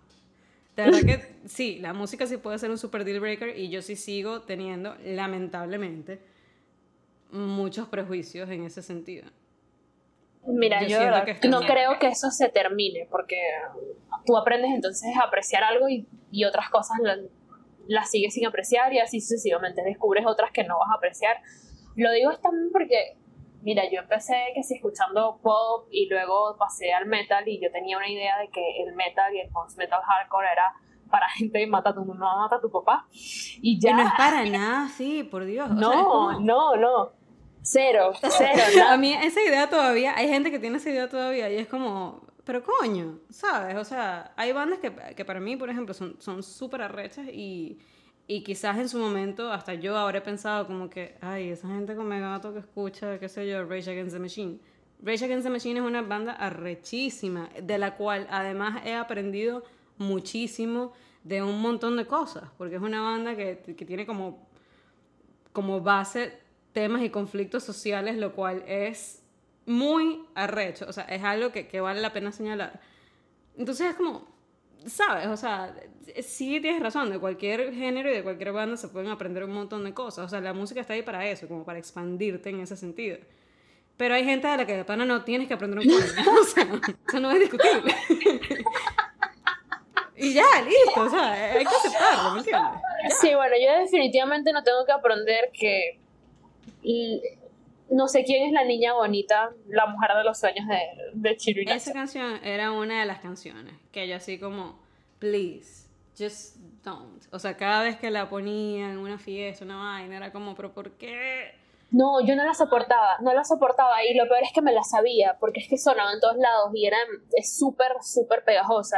De verdad que sí, la música sí puede ser un super deal breaker y yo sí sigo teniendo, lamentablemente, muchos prejuicios en ese sentido. Mira, Yo que no bien. creo que eso se termine, porque tú aprendes entonces a apreciar algo y, y otras cosas la- las sigues sin apreciar y así sucesivamente descubres otras que no vas a apreciar. Lo digo también porque, mira, yo empecé que sí escuchando pop y luego pasé al metal y yo tenía una idea de que el metal y el post metal hardcore era para gente que mata a tu mamá, mata a tu papá y Que ya. no es para nada así, por Dios. O sea, es no, como- no, no. Cero, cero, A mí esa idea todavía, hay gente que tiene esa idea todavía y es como, pero coño, ¿sabes? O sea, hay bandas que, que para mí, por ejemplo, son son súper arrechas y, y quizás en su momento hasta yo habré pensado como que, ay, esa gente come gato que escucha, qué sé yo, Rage Against the Machine. Rage Against the Machine es una banda arrechísima, de la cual además he aprendido muchísimo de un montón de cosas, porque es una banda que, que tiene como como base temas y conflictos sociales, lo cual es muy arrecho, o sea, es algo que, que vale la pena señalar. Entonces es como, ¿sabes? O sea, sí tienes razón, de cualquier género y de cualquier banda se pueden aprender un montón de cosas, o sea, la música está ahí para eso, como para expandirte en ese sentido. Pero hay gente de la que de pana no tienes que aprender un coño, o sea, eso no es discutible. y ya, listo, o sea, hay que aceptarlo, ¿me entiendes? Sí, bueno, yo definitivamente no tengo que aprender que l- no sé quién es la niña bonita, la mujer de los sueños de, de. Esa canción era una de las canciones que yo así como, please, just don't. O sea, cada vez que la ponía en una fiesta, una vaina, era como, pero ¿por qué? No, yo no la soportaba, no la soportaba y lo peor es que me la sabía porque es que sonaba en todos lados y era súper, súper pegajosa.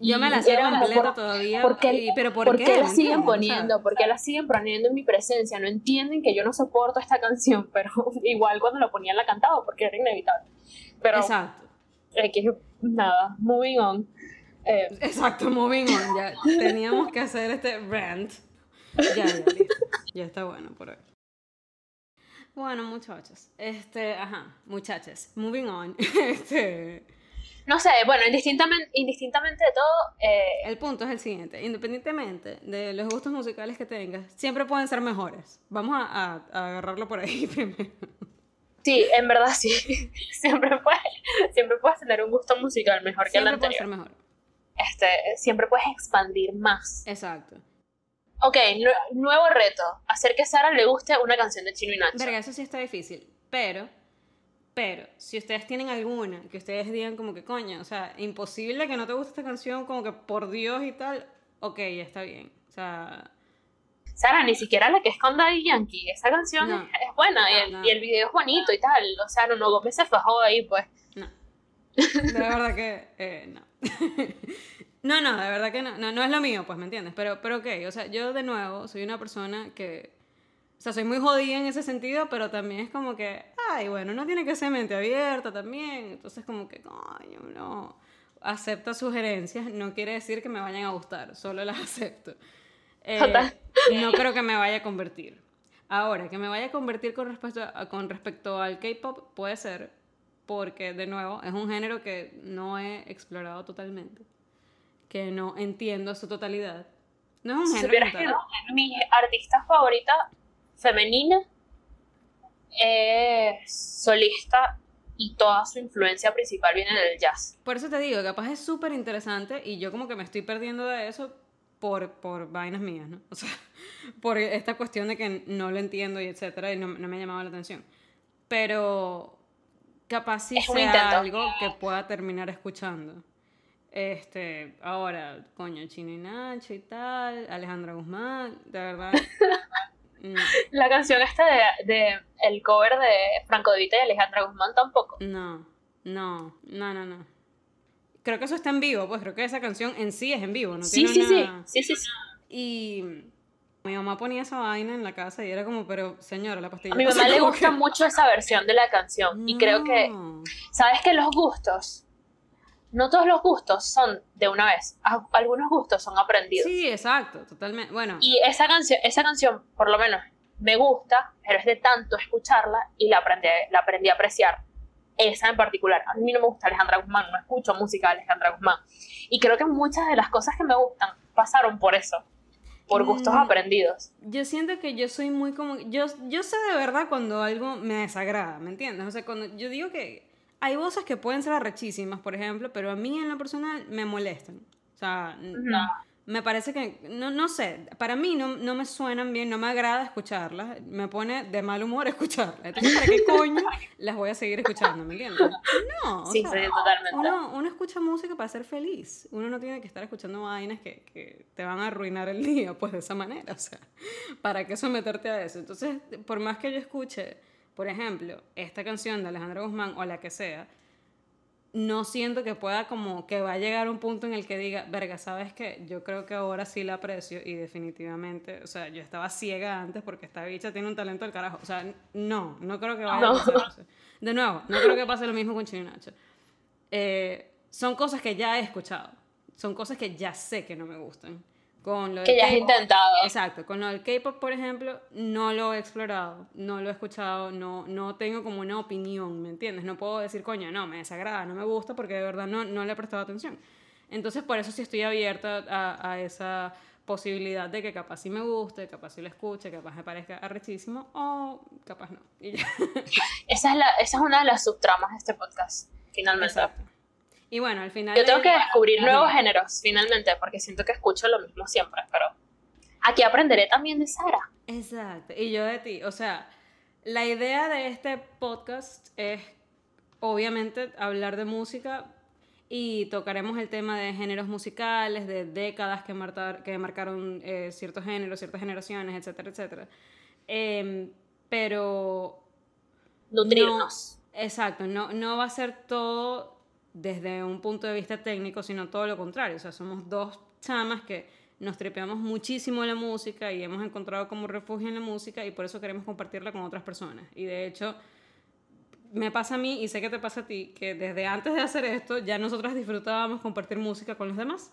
Yo Y me la sé completa ¿por- todavía. ¿Por qué, y- pero ¿por, por qué? qué la ¿Me siguen poniendo? ¿Por qué la siguen poniendo en mi presencia? No entienden que yo no soporto esta canción, pero igual cuando la ponían la cantaba porque era inevitable. Pero Exacto. X, nada, moving on. Eh, Exacto, moving on. Ya teníamos que hacer este rant. Ya, ya, listo. Ya está bueno por hoy. Bueno, muchachos. Este, ajá, muchachas. Moving on. Este. no sé, bueno, indistintamente, indistintamente de todo... Eh, el punto es el siguiente, independientemente de los gustos musicales que tengas, siempre pueden ser mejores. Vamos a, agarrarlo por ahí primero. Sí, en verdad sí. siempre puedes, siempre puedes tener un gusto musical mejor que el anterior. Puede ser mejor. Este, siempre puedes expandir más. Exacto. Ok, nuevo reto. Hacer que a Sara le guste una canción de Chino y Nacho. Verga, eso sí está difícil. Pero pero si ustedes tienen alguna que ustedes digan como que coño, o sea, imposible que no te guste esta canción, como que por Dios y tal, ok, está bien. O sea. Sara, ni siquiera la que es con Daddy Yankee. Esa canción es, buena y, el, y, el, video es bonito y tal. O sea, no, no Gómez se fajó ahí, pues. No. De verdad que eh, no. no, no, de verdad que no. no. No es lo mío, pues, ¿me entiendes? Pero, pero ok, o sea, yo de nuevo soy una persona que o sea, soy muy jodida en ese sentido, pero también es como que, ay, bueno, no tiene que ser mente abierta también. Entonces, como que, coño, no. Acepta sugerencias, no quiere decir que me vayan a gustar, solo las acepto. Eh, no creo que me vaya a convertir. Ahora, que me vaya a convertir con respecto, con respecto al K-pop puede ser, porque de nuevo es un género que no he explorado totalmente, que no entiendo su totalidad. No es un género. que no, mi artista favorita femenina, es solista y toda su influencia principal viene del jazz. Por eso te digo, capaz es súper interesante y yo como que me estoy perdiendo de eso por, por vainas mías, ¿no? O sea, por esta cuestión de que no lo entiendo y etcétera y no, me ha llamado la atención. Pero capaz sí sea algo que pueda terminar escuchando. Este, ahora, coño, Chino y Nacho y tal, Alejandra Guzmán, de verdad. La canción esta de, el cover de Franco De Vita y Alejandra Guzmán tampoco. No, no, no, no, no. Creo que eso está en vivo, pues creo que esa canción en sí es en vivo, ¿no? Sí, sí, sí, sí, sí, sí. Y mi mamá ponía esa vaina en la casa y era como, pero señora, la pastilla. A mi mamá le gusta mucho esa versión de la canción y creo que, ¿sabes que los gustos no todos los gustos son de una vez, algunos gustos son aprendidos. Sí, exacto, totalmente. Bueno. Y esa canción, esa canción, por lo menos, me gusta, pero es de tanto escucharla y la aprendí, la aprendí a apreciar. Esa en particular. A mí no me gusta Alejandra Guzmán, no escucho música de Alejandra Guzmán. Y creo que muchas de las cosas que me gustan pasaron por eso, por gustos mm, aprendidos. Yo siento que yo soy muy como. Yo, yo sé de verdad cuando algo me desagrada, ¿me entiendes? O sea, cuando yo digo que hay voces que pueden ser arrechísimas, por ejemplo, pero a mí en lo personal me molestan. O sea, me parece que, no, no sé, para mí no, no, me suenan bien, no me agrada escucharlas, me pone de mal humor escucharlas. Entonces, ¿para qué coño las voy a seguir escuchando? ¿Me entiendes? No. Sí, totalmente. Uno, uno, escucha música para ser feliz. Uno no tiene que estar escuchando vainas que, que te van a arruinar el día, pues de esa manera. O sea, ¿para qué someterte a eso? Entonces, por más que yo escuche por ejemplo, esta canción de Alejandro Guzmán o la que sea, no siento que pueda como que va a llegar un punto en el que diga, verga, ¿sabes qué? Yo creo que ahora sí la aprecio y definitivamente, o sea, yo estaba ciega antes porque esta bicha tiene un talento del carajo. O sea, no, no creo que vaya a pasar De nuevo, no creo que pase lo mismo con Chino Nacho. Eh, son cosas que ya he escuchado, son cosas que ya sé que no me gustan. Con lo que ya has intentado. Exacto, con lo del K-pop, por ejemplo, no lo he explorado, no lo he escuchado, no, no tengo como una opinión, ¿me entiendes? No puedo decir, coño, no, me desagrada, no me gusta, porque de verdad no, no le he prestado atención. Entonces, por eso sí estoy abierta a, a esa posibilidad de que capaz sí me guste, capaz sí lo escuche, capaz me parezca arrechísimo o capaz no. esa, es la, esa es una de las subtramas de este podcast, finalmente. Exacto. Y bueno, al final... Yo tengo que descubrir nuevos géneros, finalmente, porque siento que escucho lo mismo siempre, pero aquí aprenderé también de Sara. Exacto, y yo de ti. O sea, la idea de este podcast es, obviamente, hablar de música y tocaremos el tema de géneros musicales, de décadas que, que marcaron eh, ciertos géneros, ciertas generaciones, etcétera, etcétera. Em, pero... Nutrirnos. exacto, no, no va a ser todo desde un punto de vista técnico, sino todo lo contrario. O sea, somos dos chamas que nos trepeamos muchísimo la música y hemos encontrado como refugio en la música y por eso queremos compartirla con otras personas. Y de hecho, me pasa a mí y sé que te pasa a ti, que desde antes de hacer esto ya nosotras disfrutábamos compartir música con los demás.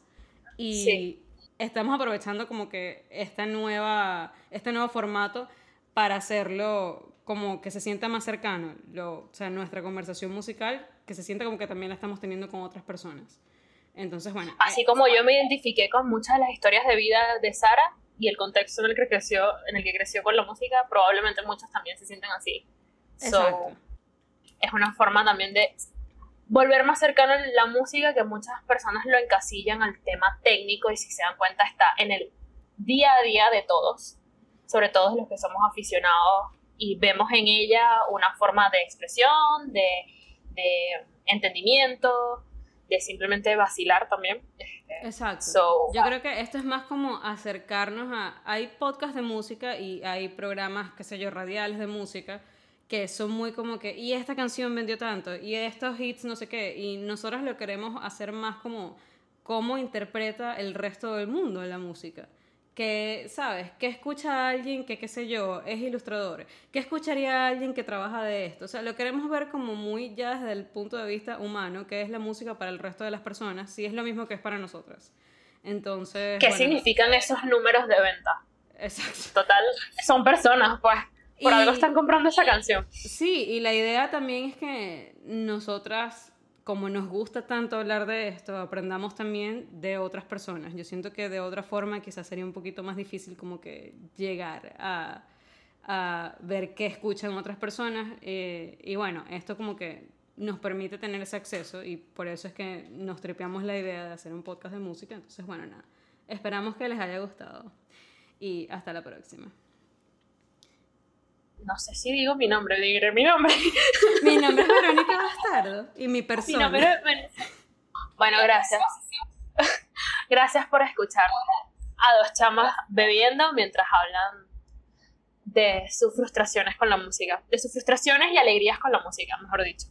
Y estamos aprovechando como que esta nueva, este nuevo formato para hacerlo como que se sienta más cercano. Lo, o sea, nuestra conversación musical que se sienta como que también la estamos teniendo con otras personas. Entonces, bueno. Así eh, como yo me identifiqué con muchas de las historias de vida de Sara y el contexto en el que creció, en el que creció con la música, probablemente muchos también se sienten así. Exacto. So, es una forma también de volver más cercano a la música que muchas personas lo encasillan al tema técnico y si se dan cuenta está en el día a día de todos, sobre todo los que somos aficionados y vemos en ella una forma de expresión, de, de entendimiento, de simplemente vacilar también. Este, Exacto. So, Yo creo que esto es más como acercarnos a... Hay podcasts de música y hay programas, qué sé yo, radiales de música que son muy como que, y esta canción vendió tanto, y estos hits no sé qué, y nosotros lo queremos hacer más como cómo interpreta el resto del mundo la música. Que, ¿sabes? Que escucha alguien que, qué sé yo, es ilustrador. Que escucharía alguien que trabaja de esto. O sea, lo queremos ver como muy ya desde el punto de vista humano, que es la música para el resto de las personas, si es lo mismo que es para nosotras. Entonces... ¿Qué bueno, significan esos números de venta? Exacto. Total, son personas, pues. Por Y- algo están comprando esa canción. Sí, y la idea también es que nosotras, como nos gusta tanto hablar de esto, aprendamos también de otras personas. Yo siento que de otra forma quizás sería un poquito más difícil como que llegar a, ver qué escuchan otras personas. eh, y bueno, esto como que nos permite tener ese acceso y por eso es que nos tripeamos la idea de hacer un podcast de música. Entonces, bueno, nada, esperamos que les haya gustado y hasta la próxima. No sé si digo mi nombre, diré mi nombre. Mi nombre es Verónica Bastardo y mi Mi persona. nombre es- Bueno, gracias. Gracias por escuchar a dos chamas bebiendo mientras hablan de sus frustraciones con la música. De sus frustraciones y alegrías con la música, mejor dicho.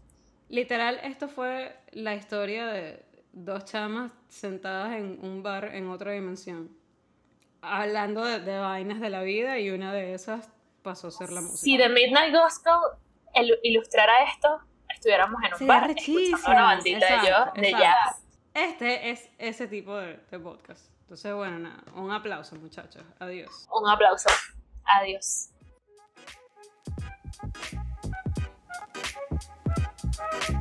Literal, esto fue la historia de dos chamas sentadas en un bar en otra dimensión, hablando de, de vainas de la vida y una de esas pasó a ser la música. Si The Midnight Gospel el- ilustrara esto, estuviéramos en un Sería bar escuchando una bandita de Exacto, yo de jazz. Este es ese tipo de, de podcast. Entonces, bueno, nada, un aplauso muchachos. Adiós. Un aplauso. Adiós. Thank